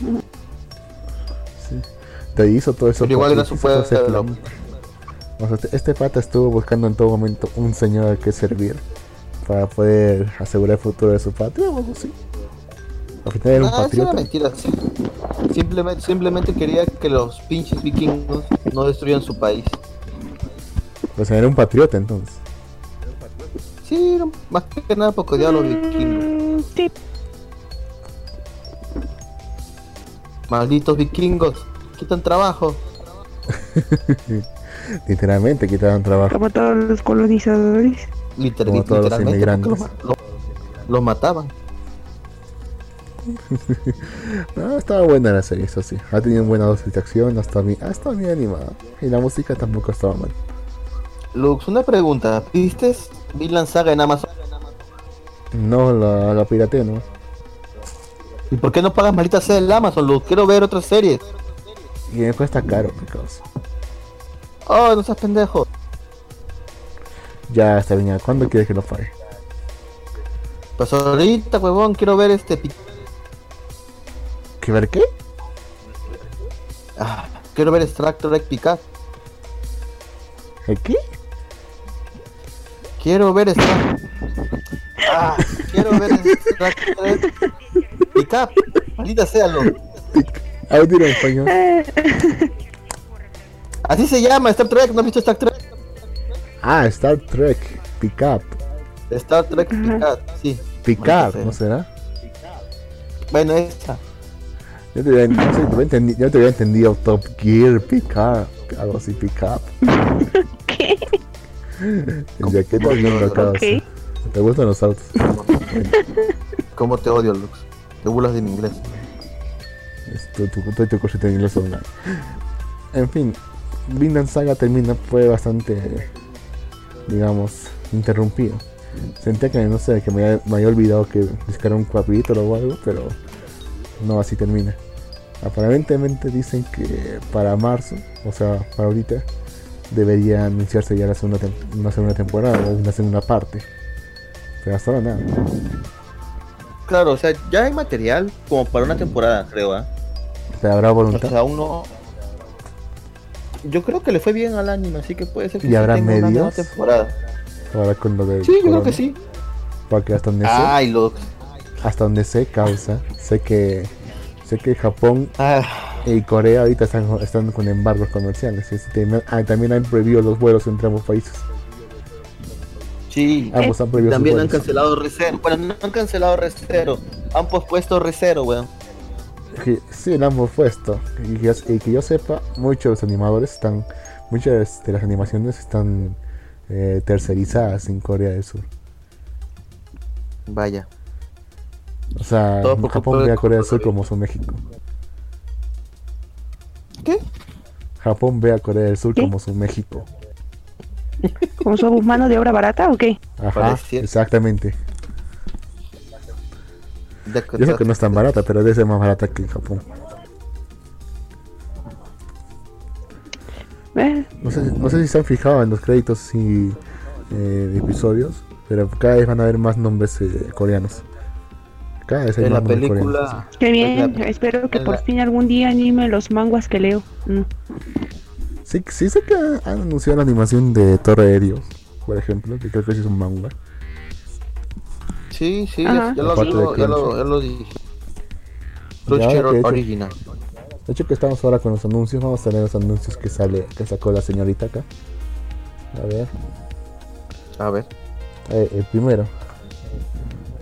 Sí. Te hizo todo eso. Pero igual era su pueblo. O sea, este- pata estuvo buscando en todo momento un señor al que servir para poder asegurar el futuro de su patria o algo así. Al final era un Ah, eso era patriota. mentira. sí. Simplemente, simplemente quería que los pinches vikingos no destruyan su país. O sea, era un patriota entonces. Sí, era más que nada porque odiaba a los vikingos. Mm, sí, Malditos vikingos, quitan trabajo. Literalmente quitaron trabajo. como todos los colonizadores. Liter- Como todos los literalmente. porque inmigrantes. Los, los- los mataban. No, estaba buena la serie, eso sí. Ha tenido buena dosis de acción, hasta bien, hasta bien animada. Y la música tampoco estaba mal. Lux, una pregunta. ¿Viste Vinland Saga en Amazon? No, la, la pirateé, ¿no? ¿Y por qué no pagas maldita sea el Amazon, Lux? Quiero ver otras series. Y me cuesta caro, mi causa. Oh, no seas pendejo. Ya está bien, ya. ¿cuándo quieres que lo pague? Pues ahorita, huevón, quiero ver este. ¿Qué ver qué? Ah, quiero ver Star Trek Picard. ¿El qué? Quiero ver Star. Ah, quiero ver Star Trek Picard. Maldita sea, lo. Audio en español. Así se llama Star Trek. ¿No has visto Star Trek? Ah, Star Trek. Pick up. Star Trek Picard, sí. Pick Maldita up, sea. ¿no será? Bueno, esa. Yo te había, no sé, te había entendi- yo te había entendido Top Gear, Pick up. Algo así, Pick up. ¿Qué? Ya que estás viendo acá. Ok. o sea, ¿Te gustan los autos? ¿Cómo te odio, Lux? Te burlas de mi inglés. Tu, tu, tu, tu cosita en inglés online. En fin, Vinland Saga termina, fue bastante, digamos, interrumpido. Sentía que, no sé, que me, había- me había olvidado que buscara un capítulo o algo, pero no, así termina. Aparentemente dicen que para marzo, o sea, para ahorita, debería anunciarse ya la segunda tem- una segunda temporada o una segunda parte. Pero hasta ahora nada. Claro, o sea, ya hay material como para una temporada, creo, ¿ah? Pero habrá O voluntad. sea, aún no. Yo creo que le fue bien al anime, así que puede ser que ¿Y habrá tenga una nueva medios? temporada. Ahora con lo de Sí, yo creo que sí. Porque hasta donde sé, Ay, Lux. hasta donde sé causa, sé que sé que Japón Ah, y Corea ahorita están, están con embargos comerciales. también, ah, también han prohibido los vuelos entre ambos países. sí. Ambos han prohibido sus También han cancelado Recero. Bueno, no han cancelado Recero. Han pospuesto Recero, weón. Que- sí, lo han puesto. Y que, yo- y que yo sepa, muchos de los animadores están, muchas de las animaciones están eh, tercerizadas en Corea del Sur. Vaya. O sea, Todo Japón ve a Corea del Sur como su México. ¿Qué? Japón ve a Corea del Sur ¿Qué? como su México. ¿Como somos mano de obra barata o qué? Ajá, exactamente. Yo sé que no es tan barata, pero debe ser más barata que en Japón. Eh, No sé, no sé si se han fijado en los créditos y, eh, de episodios, pero cada vez van a haber más nombres eh, coreanos. Cada vez hay En la película. qué bien. la- Espero que en por la- fin algún día anime los manguas que leo. Mm. Sí, sí sé que han anunciado la animación de Torre Aéreo, por ejemplo, que creo que sí es un manga. Sí, sí, Ajá. ya, ya lo, de digo, ya lo, ya lo dije. Ya, Crunchyroll de hecho- original. De hecho que estamos ahora con los anuncios, vamos a tener los anuncios que sale, que sacó la señorita acá. A ver, A ver. eh, el primero.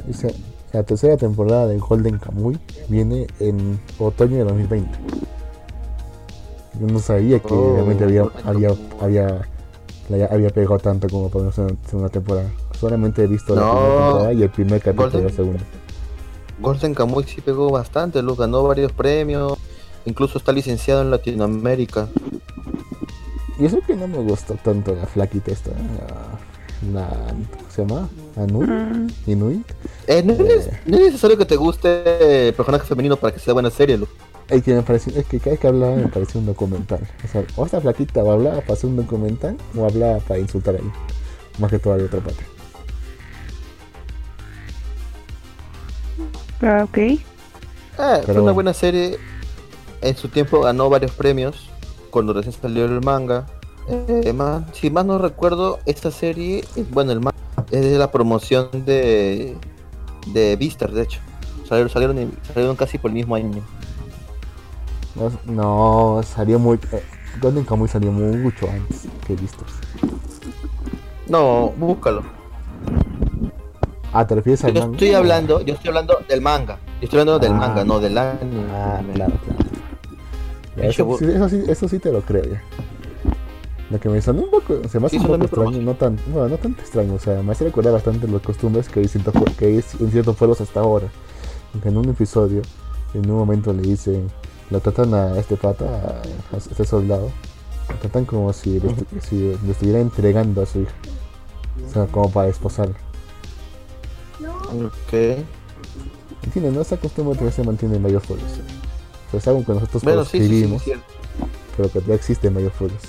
Dice, la tercera temporada de Golden Kamuy viene en otoño de 2020. Yo no sabía que Oh, realmente había, Golden había, había, había pegado tanto como para una segunda- temporada. Solamente he visto la primera temporada y el primer capítulo de la Golden- segunda. Golden Kamuy sí pegó bastante, Luz, ganó varios premios. Incluso está licenciado en Latinoamérica. Y eso que no me gustó tanto la flaquita esta, la, ¿cómo se llama? Anu, Mm. Inuit. Eh, no, es, no es necesario que te guste el personaje femenino para que sea buena serie, Luz. El que me pareció, es que cada vez que hablaba me parecía un documental. O sea, o esta flaquita o hablaba para hacer un documental o hablaba para insultar a ella. Más que toda la otra parte. Ah, ok. Eh, fue una buena serie. En su tiempo ganó varios premios cuando recién salió el manga. Eh, más- si más no recuerdo, esta serie, eh, bueno, el manga es de la promoción de de Vistar, de hecho. Salieron, salieron, casi por el mismo año. No, no, salió muy. Eh, Golden Kamuy salió mucho antes que Vistos. No, búscalo. Ah, ¿te refieres al Yo manga? estoy hablando, yo estoy hablando del manga. Yo estoy hablando del Ah. manga, no del anime. Ah, claro, claro. Ya, eso, sí, eso sí te lo creo ya. Lo que me sonó un poco, se me hace Sí, un sonó poco muy extraño, no tan, bueno, no tan extraño, o sea, me hace recordar bastante las costumbres que hay, cierto pue- que hay en ciertos pueblos hasta ahora. Que en un episodio, en un momento le dicen, lo tratan a este pata, a, a este soldado, lo tratan como si le, si le estuviera entregando a su hija. O sea, como para esposarlo. Ok. ¿Entiendes? No esa costumbre todavía se mantiene en varios pueblos. O sea, es algo que nosotros Bueno, sí, sí, sí, proscribimos, cierto. pero que ya existe en varios pueblos.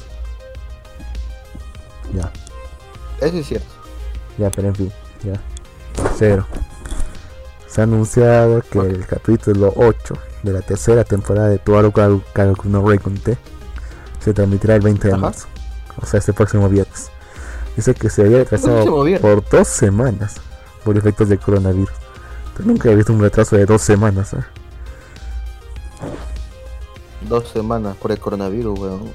Ya. Eso es cierto. Ya, pero en fin, ya. Cero. Se ha anunciado que el capítulo 8 de la tercera temporada de Tuaru Kagoku no se transmitirá el 20 de Ajá. marzo. O sea, este próximo viernes. Dice que se había retrasado por dos semanas por efectos del coronavirus. Pero nunca he visto un retraso de dos semanas. ¿eh? Dos semanas por el coronavirus, weón.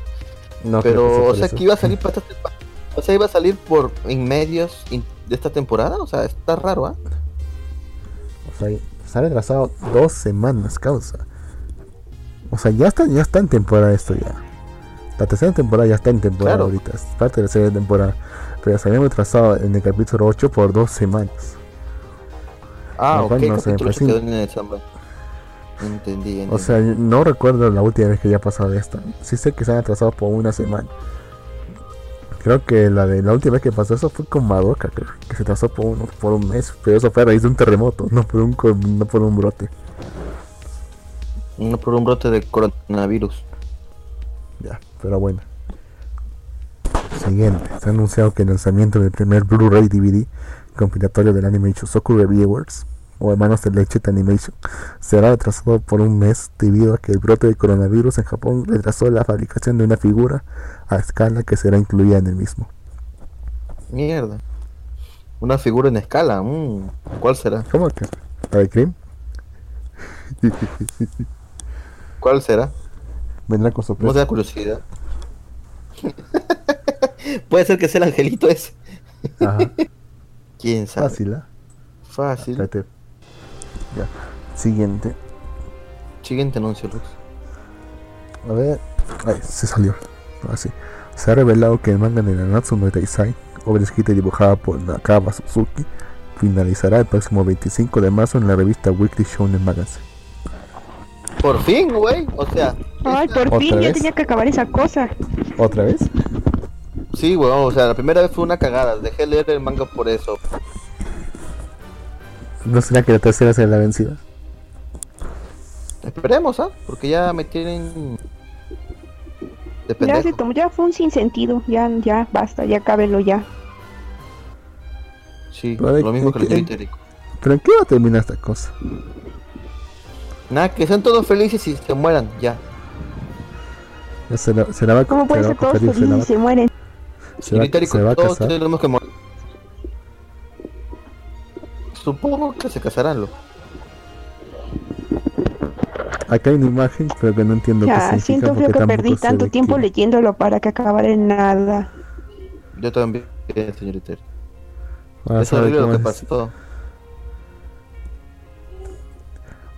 No Pero, o sea, eso. que iba a salir para esta temporada. O sea, iba a salir por en medios de esta temporada. O sea, está raro, ¿ah? O sea, se ha retrasado dos semanas, causa. O sea, ya está, ya está en temporada esto ya. La tercera temporada ya está en temporada Claro. ahorita, es parte de la tercera temporada. Pero se había retrasado en el capítulo 8 por dos semanas. Ah, ok, no pues se sí. quedó en el. Entendí, entendí. O sea, no recuerdo la última vez que haya pasado esto. Sí sé que se han atrasado por una semana. Creo que la de la última vez que pasó eso fue con Madoka, creo, que se atrasó por un, por un mes, pero eso fue a raíz de un terremoto, no por un, no por un brote. No por un brote de coronavirus. Ya, pero bueno. Siguiente, se ha anunciado que el lanzamiento del primer Blu-ray DVD compilatorio del anime Shusoku Reviewers o Hermanos de Leche Animation será retrasado por un mes debido a que el brote de coronavirus en Japón retrasó la fabricación de una figura a escala que será incluida en el mismo. Mierda. Una figura en escala. mm, ¿Cuál será? ¿Cómo que? ¿La de Cream? ¿Cuál será? Vendrá con No sorpresa. da curiosidad. Puede ser que sea el angelito ese. Ajá, ¿Quién sabe? fácil, ¿ah? Fácil. Ya. Siguiente. Siguiente anuncio, Lux. A ver. Ay, se salió. Así. Se ha revelado que el manga de Nanatsu no Taizai, obra escrita y dibujada por Nakaba Suzuki, finalizará el próximo 25 de marzo en la revista Weekly Shonen Magazine. Por fin, güey. O sea. Ay, por fin, ¿Otra ya vez? tenía que acabar esa cosa. ¿Otra vez? Sí, weón. O sea, la primera vez fue una cagada. Dejé leer el manga por eso. ¿No será que la tercera será la vencida? Esperemos, ¿ah? Porque ya me tienen. De Ya, se tomó, ya fue un sinsentido. Ya, ya, basta, ya cábelo ya. Sí, Pero lo mismo que el que- yo itérico. ¿Pero en qué va a terminar esta cosa? Nada, que sean todos felices y se mueran, ya. Se la, se la va, ¿Cómo se puede la va ser todos felices y se mueren? se va- El itérico, se va a todos casar. tenemos que morir. Supongo que se casarán, lo. Acá hay una imagen, pero que no entiendo qué Ya, significa siento porque que perdí tanto tiempo qué- leyéndolo para que acabara en nada. Yo también, señor itérico. Ahora es sabe lo cómo que es- pasó.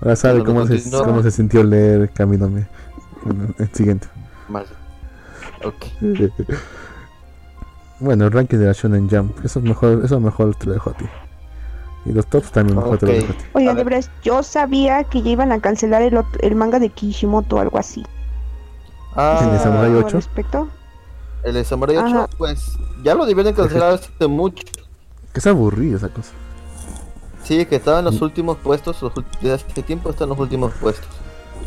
Ahora sabe cómo se, cómo se sintió leer. Bueno, el siguiente. Mal. Ok. Bueno, el ranking de la Shonen Jump. Eso es mejor, eso mejor te lo dejo a ti. Y los tops también mejor te lo Ok. dejo a ti. A Oigan, de ver. verdad, yo sabía que ya iban a cancelar el, ot- el manga de Kishimoto o algo así. Ah, ¿El de Samurai ¿Algo al 8? respecto? el de Samurai 8, Ajá. pues ya lo debieron cancelar hace mucho. Que es aburrido esa cosa. Sí, que estaba en Mm. los últimos puestos, los desde hace tiempo está en los últimos puestos.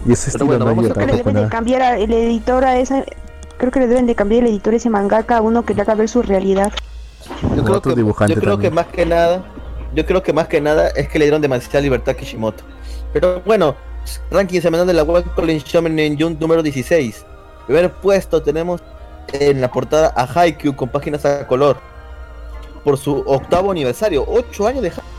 Y ese Pero estilo bueno, no vamos a- Creo que le deben de cambiar a- el editor a esa... Creo que le deben de cambiar el editor a ese mangaka a uno que le haga ver su realidad. Yo Como creo, otro que, dibujante yo creo que también. más que nada, yo creo que más que nada es que le dieron demasiada libertad a Kishimoto. Pero bueno, ranking semanal de la Web Calling Shonen en June número 16. Primer puesto tenemos en la portada a Haikyuu con páginas a color. Por su octavo aniversario, 8 años de Haikyuu.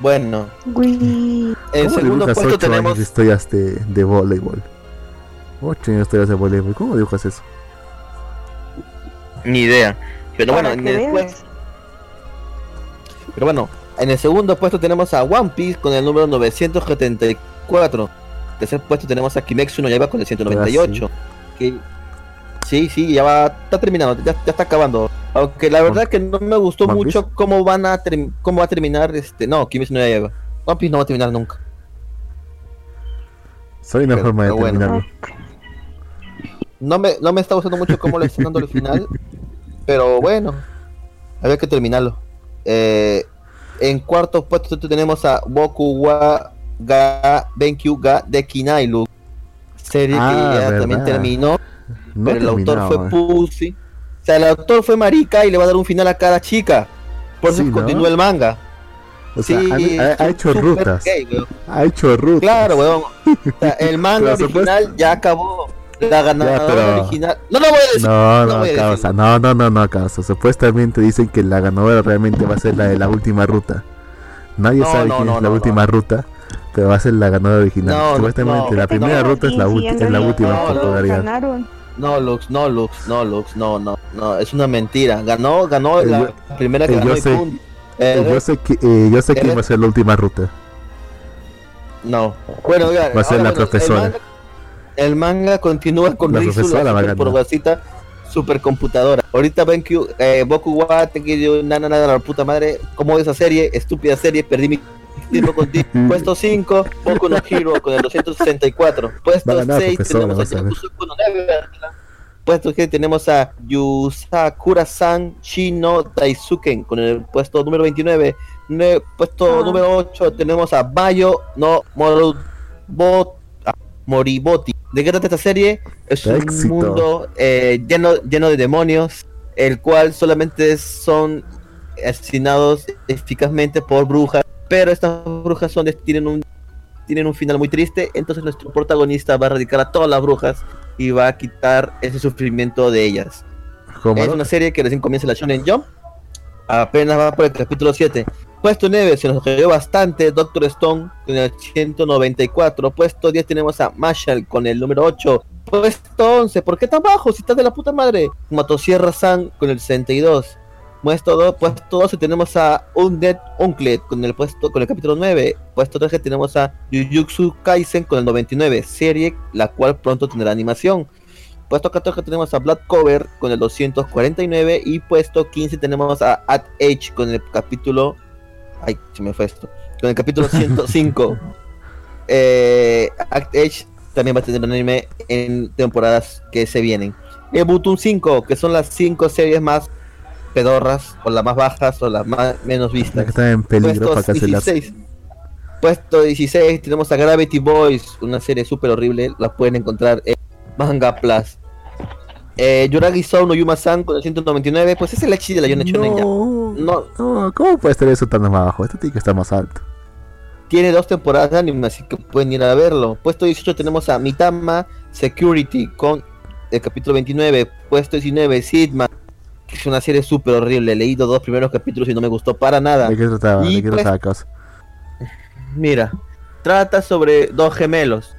Bueno, Uy, en ¿Cómo segundo puesto 8 tenemos años de historias de, de voleibol? 8 años de historias de voleibol. ¿Cómo dibujas eso? ni idea. Pero bueno, para veas. Pero bueno, en el segundo puesto tenemos a One Piece con el número 974. Tercer puesto tenemos a Kimetsu no Yaiba con el 198. Que sí, sí, ya va, está terminando, ya, ya está acabando. Aunque la verdad que no me gustó ¿One mucho Piece? cómo van a cómo va a terminar este, no, Kimetsu no Yaiba. One Piece no va a terminar nunca. Soy una forma de bueno. terminarlo. No me, no me está gustando mucho cómo le están dando el final. Pero bueno, había que terminarlo. Eh, en cuarto puesto tenemos a Boku wa ga Benkyu ga de Kinailu. Serie Ah, que ya también terminó, No pero el autor fue. Pussy. sea, el autor fue marica y le va a dar un final a cada chica. Por eso Sí, ¿no? continúa el manga. O sea, Sí, ha, hecho rutas. gay. Ha hecho rutas. Claro, weón. O sea, el manga original ya acabó. La ganadora pero- original. No lo voy a decir. No, no no, voy a causa, no, no, no, no, causa. Supuestamente dicen que la ganadora realmente va a ser la de la última ruta. Nadie No, sabe no, quién no, es la no, última ruta, pero va a ser la ganadora original. No, no, Supuestamente no. la primera No, ruta es la, ulti- en es la última no, por no, popularidad. ganaron. No, Lux, no, Lux, no, Lux, no, no, no. Es una mentira. Ganó, ganó Eh, la primera que eh, ganó yo sé. Eh, Yo sé que eh, yo sé quién Eres- va a ser la última ruta. No. Bueno, oiga, Va a ser ahora, la bueno, profesora. El manga, continúa con La Rizu, la va a super ganar. porguacita supercomputadora. Ahorita ven que eh, Boku wa Tenkyu nada nada la puta madre. Como esa serie, estúpida serie, perdí mi tiempo contigo. Puesto 5, Boku no Hero con el 264. Va a Puesto ganar, 6 profesora, tenemos a. Yakusoku no. Puesto que tenemos a Yusakura-san Shino Daisuken con el puesto número 29. Ne- puesto Ah. número 8 tenemos a Bayo no ah, Moriboti. ¿De qué trata esta serie? Es un Éxito. mundo eh, lleno, lleno de demonios, el cual solamente son asesinados eficazmente por brujas, pero estas brujas son de- tienen un tienen un final muy triste, entonces nuestro protagonista va a erradicar a todas las brujas y va a quitar ese sufrimiento de ellas. Es una serie que recién comienza la Shonen Jump. Apenas va por el capítulo 7. Puesto 9 se nos cayó bastante. Doctor Stone con el 194. Puesto 10 tenemos a Marshall con el número 8. Puesto 11. ¿Por qué tan bajo? Si estás de la puta madre. Motosierra San con el 62. Puesto 2, puesto 12 tenemos a Undead Uncle con el puesto con el capítulo 9. Puesto 13 tenemos a Jujutsu Kaisen con el 99, serie la cual pronto tendrá animación. Puesto 14 tenemos a Black Cover con el 249 y puesto 15 tenemos a At Age con el capítulo ay, se me fue esto. Con el capítulo 105. eh, Act Age también va a tener un anime en temporadas que se vienen. Ebutum 5, que son las 5 series más pedorras, o las más bajas, o las más menos vistas. que está en peligro para Puesto cancelar. 16. Puesto 16 tenemos a Gravity Boys, una serie súper horrible, la pueden encontrar en Manga Plus. Eh, Yuragi Sou no Yuma-san con el 199, pues es el Echi de la ya. No, No, no, ¿cómo puede estar eso tan abajo? Esto tiene que estar más alto. tiene dos temporadas de anime, así que pueden ir a verlo. Puesto 18 tenemos a Mitama Security con el capítulo 29. Puesto 19, Sidman, que es una serie súper horrible. He leído dos primeros capítulos y no me gustó para nada. ¿De qué trataba? Y ¿De qué pues- trataba cosa? Mira, trata sobre dos gemelos,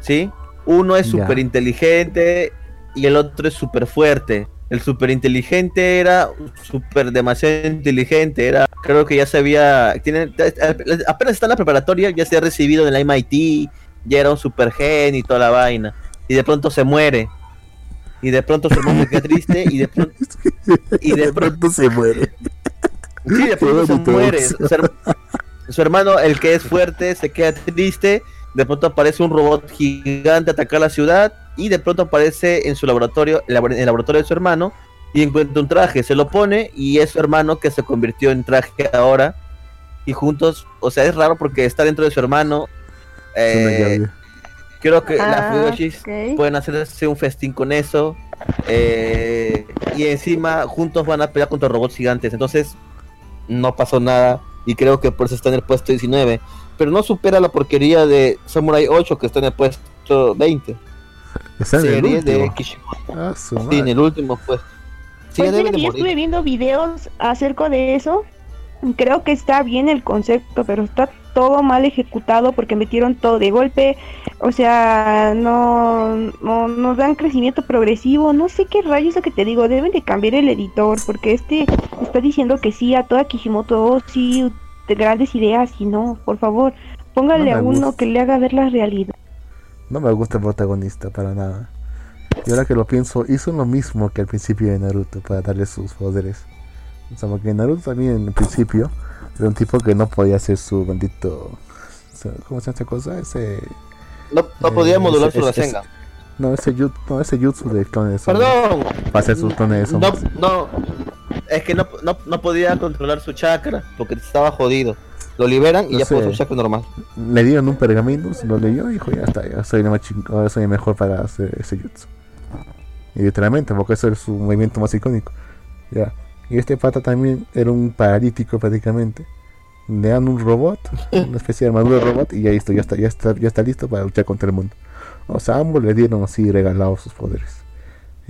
¿sí? Uno es súper inteligente y el otro es súper fuerte. El súper inteligente era súper demasiado inteligente, era, creo que ya se había, tiene, apenas está en la preparatoria, ya se ha recibido en la MIT, ya era un super gen y toda la vaina. Y de pronto se muere. Y de pronto su hermano se queda triste y de pronto, y de pronto se muere. Sí, de pronto se muere. Su hermano, el que es fuerte, se queda triste. De pronto aparece un robot gigante a atacar la ciudad. Y de pronto aparece en su laboratorio, en el laboratorio de su hermano. Y encuentra un traje, se lo pone. Y es su hermano que se convirtió en traje ahora. Y juntos, o sea, es raro porque está dentro de su hermano. Eh, creo que las Ah, Fuyoshis ok. pueden hacerse un festín con eso. eh, y encima juntos van a pelear contra robots gigantes. Entonces no pasó nada. Y creo que por eso está en el puesto 19. Pero no supera la porquería de Samurai 8 que está en el puesto 20. Está en el Serie de último. Kishimoto. Ah, Sí, en el último puesto. Sí, Pues mira yo estuve viendo videos acerca de eso. Creo que está bien el concepto, pero está todo mal ejecutado porque metieron todo de golpe. O sea, no, no nos dan crecimiento progresivo. No sé qué rayos es lo que te digo. Deben de cambiar el editor porque este está diciendo que sí a toda Kishimoto. Oh, sí, grandes ideas. Y no, por favor, póngale No a uno gusta. que le haga ver la realidad. No me gusta el protagonista para nada. Y ahora que lo pienso, hizo lo mismo que al principio de Naruto para darle sus poderes. O sea, porque Naruto también en el principio era un tipo que no podía hacer su bendito. ¿Cómo se llama esta cosa? Ese. No, no eh, podía modular ese- su Rasengan. No, ese jutsu, no, ese jutsu de clones de sombra. Perdón. Para hacer sus clones de No, no. Es que no, no, no podía controlar su chakra porque estaba jodido. Lo liberan y No ya sé. su chakra normal. Le dieron un pergamino, se lo leyó y dijo: Ya está, ya soy, el ahora soy el mejor para hacer ese jutsu. Y literalmente, porque eso es su movimiento más icónico. Ya. Y este pata también era un paralítico prácticamente. Le dan un robot, una especie de armadura de robot, y ya listo, ya está, ya está, ya está listo para luchar contra el mundo. O sea, ambos le dieron así regalados sus poderes.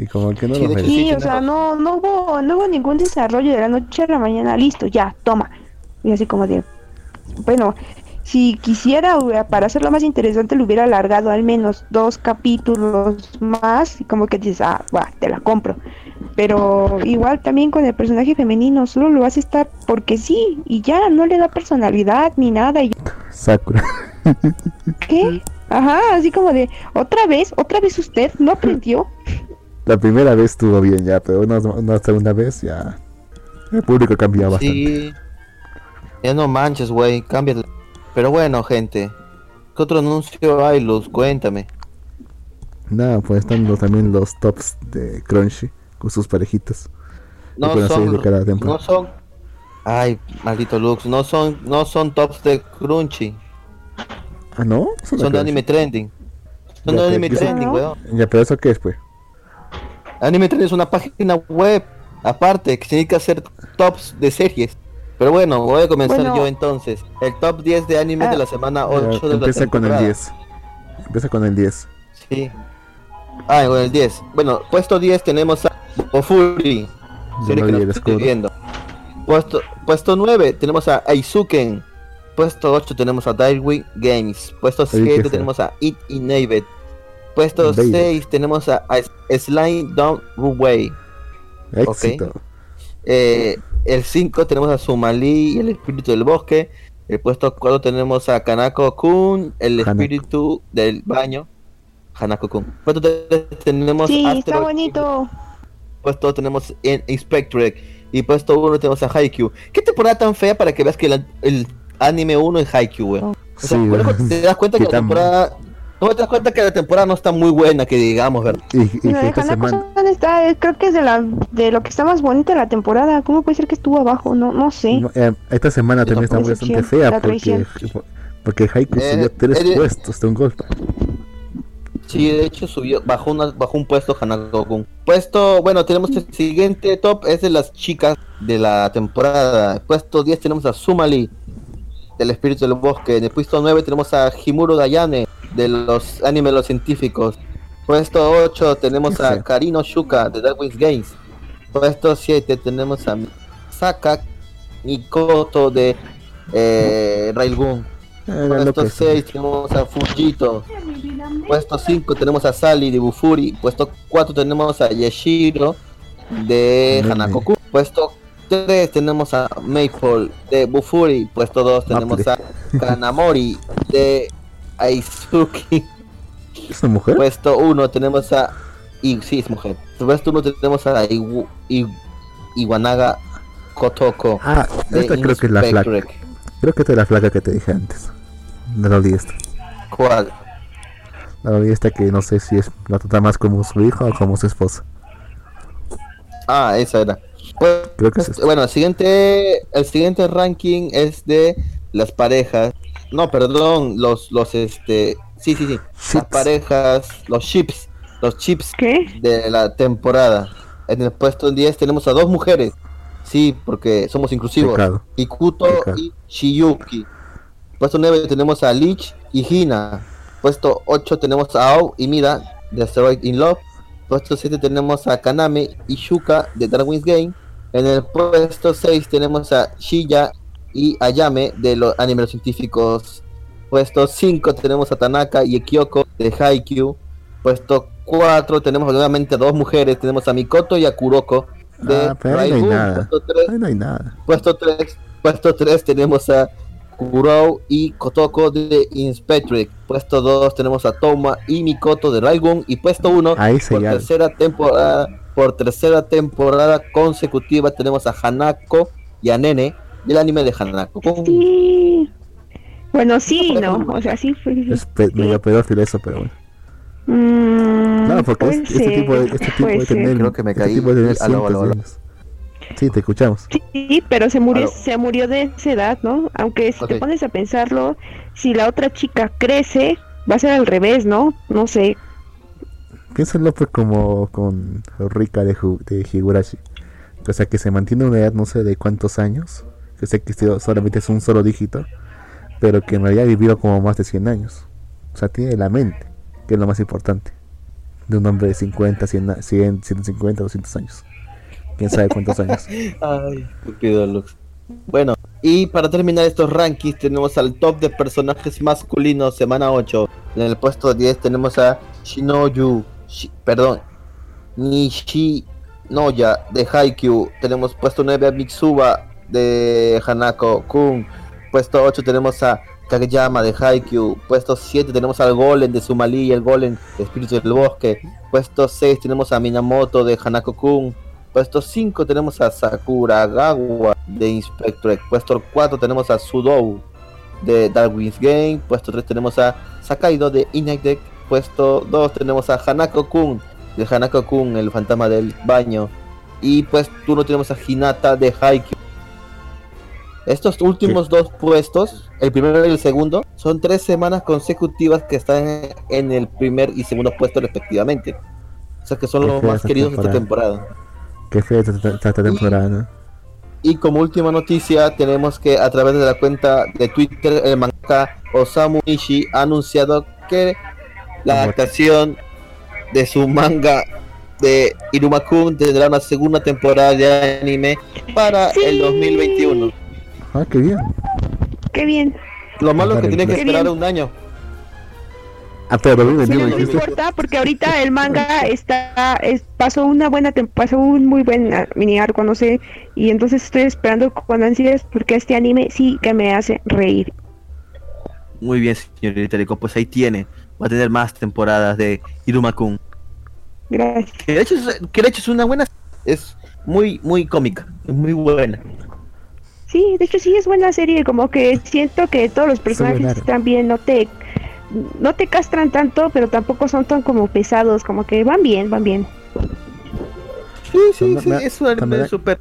Y como que no Sí, hecho, merecía. Sí, o sea, no, no hubo, no hubo ningún desarrollo de la noche a la mañana, listo, ya, toma. Y así como de, bueno, si quisiera, para hacerlo más interesante, lo hubiera alargado al menos dos capítulos más, y como que dices, ah, va, te la compro. Pero igual también con el personaje femenino, solo lo hace estar porque sí, y ya, no le da personalidad ni nada, y Sakura. ¿qué? Ajá, así como de, otra vez, otra vez usted, ¿no aprendió? La primera vez estuvo bien ya, pero una, una segunda vez ya. El público cambia bastante. Sí. Ya no manches, güey, cámbiate. Pero bueno, gente. ¿Qué otro anuncio hay, Luz? Cuéntame. Nada, pues están los- también los tops de Crunchy con sus parejitas. No son, de cada no temporada. son. Ay, maldito Lux, no son, no son tops de Crunchy, Ah, ¿no? Son de. Anime Trending. Son Ya, de Anime. Trending, ¿No? weón. Ya, pero eso qué es, pues. Anime Trending es una página web aparte que tiene que hacer tops de series. Pero bueno, voy a comenzar Bueno. yo entonces. El top 10 de anime Ah. de la semana Ya, 8 de la empieza con el temporada. 10. Empieza con el 10. Sí. Ah, con el 10. Bueno, puesto 10 tenemos a Ofuri. Serie que no estoy viendo. Puesto, puesto 9 tenemos a Aizuken. Puesto 8 tenemos a Darwin Games. Puesto Oye, qué 7 feo. tenemos a It Inhabited. Puesto Inhabited. 6 tenemos a, a Slime Down Ruway. Éxito. Eh, el 5 tenemos a Sumali y el espíritu del bosque. El puesto 4 tenemos a Kanako Kun, el Hanako. espíritu del baño. Hanako Kun. Puesto 3 tenemos Sí, está bonito. Puesto tenemos en Inspectorate. Y puesto 1 tenemos a Haikyuu. ¿Qué temporada tan fea para que veas que el, el anime 1 es Haikyuu, weón? O sea, Sí, te das cuenta que la temporada... No te das cuenta que la temporada no está muy buena, que digamos, ¿verdad? Y, y de esta semana. Está, eh, creo que es de la de lo que está más bonita la temporada. ¿Cómo puede ser que estuvo abajo? No, no sé. no, eh, esta semana también está bastante fea la porque, porque Haiku Eh, subió tres eh, puestos de un golpe. Sí, de hecho subió, bajó una, bajó un puesto Hanako-kun. Puesto, bueno, tenemos el siguiente top, es de las chicas de la temporada. Puesto 10 tenemos a Sumali, del espíritu del bosque. En el puesto 9 tenemos a Himuro Dayane, de los animes los científicos. Puesto 8 tenemos a. Karino Shuka, de Darwin's Games. Puesto 7 tenemos a Saka Mikoto, de eh, Railgun. Lo Puesto que- 6 tenemos a Fujito. Puesto 5 tenemos a Sally de Bufuri. Puesto 4 tenemos a Yashiro de. Hanakoku. Puesto 3 tenemos a Maple de Bufuri. Puesto 2 tenemos a Kanamori de Aizuki. ¿Es una mujer? Puesto 1 tenemos a. Y, sí, es mujer. Puesto 1 tenemos a Iwu- I- Iwanaga Kotoko. ah, esta creo que es la flaca. Creo que esta es la flaca que te dije antes. No la olvidé esta. ¿Cuál? La olvidé esta que no sé si es la trata más como su hija o como su esposa. Ah, esa era. Pues, Creo que es esta. Bueno, el siguiente, el siguiente ranking es de las parejas. No, perdón, los, los, este, sí, sí, sí, las parejas, los chips, los chips ¿Qué? de la temporada. En el puesto 10 tenemos a dos mujeres. Sí, porque somos inclusivos. Pecado. Ikuto Pecado. y Shiyuki. Puesto 9 tenemos a Lich y Hina. Puesto 8 tenemos a Ao y Mira de Asteroid in Love. Puesto 7 tenemos a Kaname y Shuka de Darwin's Game. En el puesto 6 tenemos a Shiya y Ayame de los animes científicos. Puesto 5 tenemos a Tanaka y Kyoko de Haikyuu. Puesto 4 tenemos nuevamente a dos mujeres. Tenemos a Mikoto y a Kuroko de Ah, pero ahí no hay Raibu. nada. Puesto 3 Ahí no hay nada. Puesto 3, puesto 3 tenemos a Kurou y Kotoko de Inspectorate. Puesto 2 tenemos a Toma y Mikoto de Raigun. Y puesto 1 Ahí por tercera temporada, por tercera temporada consecutiva tenemos a Hanako y a Nene del anime de Hanako. Sí. Bueno, sí, no. O sea, sí fue. Es pe- medio pedófilo eso, pero bueno. Mm, No, porque puede este, este tipo, de- este tipo puede de tener, Creo que me este caí. tipo de tener Aló, aló, aló. Sí, te escuchamos. Sí, pero se murió, se murió de esa edad, ¿no? Aunque si te pones a pensarlo, si la otra chica crece, va a ser al revés, ¿no? No sé. piénsalo pues como con Rika de, de Higurashi. O sea, que se mantiene una edad no sé de cuántos años. Que sé que solamente es un solo dígito. Pero que en realidad ha vivido como más de 100 años. O sea, tiene la mente, que es lo más importante. De un hombre de 50, 100, a- 100 150, 200 años. Quién sabe cuántos años. Ay, estúpido Lux. Bueno, y para terminar estos rankings tenemos al top de personajes masculinos semana 8. En el puesto 10 tenemos a Shinoyu, Shi- perdón, Nishinoya de Haikyuu. Tenemos puesto 9 a Mitsuba de Hanako Kun. Puesto 8 tenemos a Kageyama de Haikyuu. Puesto 7 tenemos al Golem de Sumali y el Golem de Espíritu del Bosque. Puesto 6 tenemos a Minamoto de Hanako Kun. Puesto 5 tenemos a Sakuragawa de Inspector. Puesto 4 tenemos a Sudou de Darwin's Game. Puesto 3 tenemos a Sakaido de Inagdeck. Puesto 2 tenemos a Hanako Kun de Hanako Kun, el fantasma del baño. Y puesto 1 tenemos a Hinata de Haikyuu. Estos últimos dos puestos, el primero y el segundo, son tres semanas consecutivas que están en el primer y segundo puesto respectivamente. O sea que son los más queridos de esta temporada. Qué fea esta, esta- esta temporada, ¿no? Y como última noticia, tenemos que a través de la cuenta de Twitter, el mangaka Osamu Nishi ha anunciado que la adaptación de su manga de Irumakun tendrá una segunda temporada de anime para Sí. el 2021. Ah, qué bien. Qué bien. Lo malo es que Qué tiene que esperar un año. Ah, pero 2021 Pero no importa porque ahorita el manga está es, pasó una buena pasó un muy buen ah, mini arco no sé y entonces estoy esperando con ansias porque este anime sí que me hace reír Muy bien, señorita Rico, pues ahí tiene. Va a tener más temporadas de Irumakun. gracias Que de hecho es, que de hecho es una buena. Es muy, muy cómica. Es muy buena. Sí de hecho sí es buena serie como que siento que todos los personajes están bien no te no te castran tanto pero tampoco son tan como pesados como que van bien van bien Sí, sí, Me- sí. me- Es un anime súper.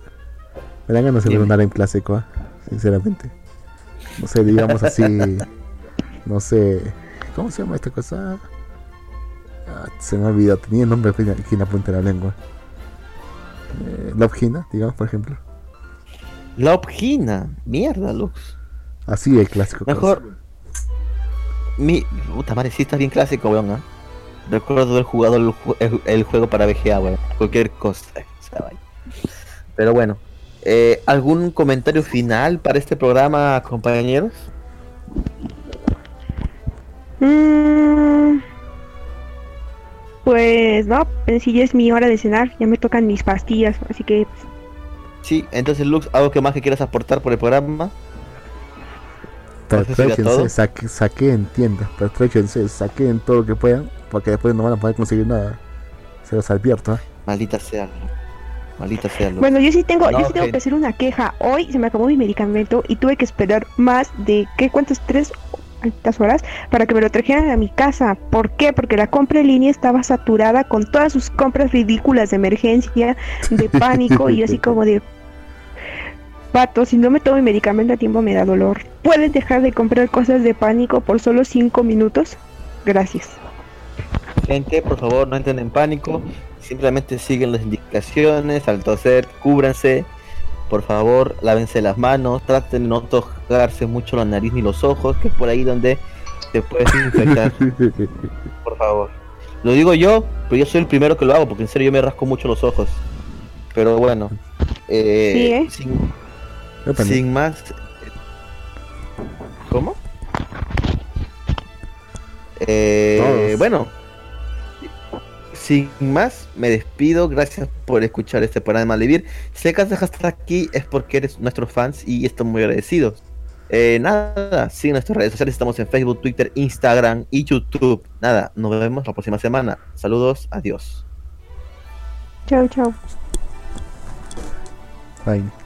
Me dan ganas de ver un anime clásico, ah, sinceramente. No sé, digamos así. no sé. ¿Cómo se llama esta cosa? Ah, se me ha olvidado. Tenía el nombre aquí en la punta de la lengua. Eh, Love Hina, digamos, por ejemplo. La Obgina. Mierda, Lux. Así el clásico. Mejor. Mi. Puta madre, sí está bien clásico, weón. ¿ah? Recuerdo haber jugado el, ju- el- el juego para VGA, weón. Cualquier cosa. Pero bueno. eh, ¿Algún comentario final para este programa, compañeros? Mm, pues no en sí ya es mi hora de cenar ya me tocan mis pastillas así que Sí, entonces Lux, ¿algo que más que quieras aportar por el programa? Pertréchense, saque, saquen tiendas, pertréchense, saquen todo lo que puedan, porque después no van a poder conseguir nada. Se los advierto. ¿eh? Maldita sea. Maldita sea, Lux. Bueno, yo sí tengo, No, yo sí tengo que- hacer una queja. Hoy se me acabó mi medicamento y tuve que esperar más de ¿qué cuántas tres altas horas para que me lo trajeran a mi casa. ¿Por qué? Porque la compra en línea estaba saturada con todas sus compras ridículas de emergencia, de pánico y así como de Pato, si no me tomo mi medicamento a tiempo me da dolor. ¿Pueden dejar de comprar cosas de pánico por solo cinco minutos? Gracias. Gente, por favor, no entren en pánico. Simplemente siguen las indicaciones. Al toser, cúbranse. Por favor, lávense las manos. Traten de no tocarse mucho la nariz ni los ojos, que es por ahí donde te puedes infectar. por favor. Lo digo yo, pero yo soy el primero que lo hago, porque en serio yo me rasco mucho los ojos. Pero bueno. eh, Sí, ¿eh? sin. Sin más. ¿Cómo? Eh, bueno, sin más, me despido. Gracias por escuchar este programa de Vivir. Si acaso hasta aquí es porque eres nuestros fans y estamos muy agradecidos. Eh, nada, sigue nuestras redes sociales. Estamos en Facebook, Twitter, Instagram y YouTube. Nada, nos vemos la próxima semana. Saludos, adiós. Chao, chao. Fine.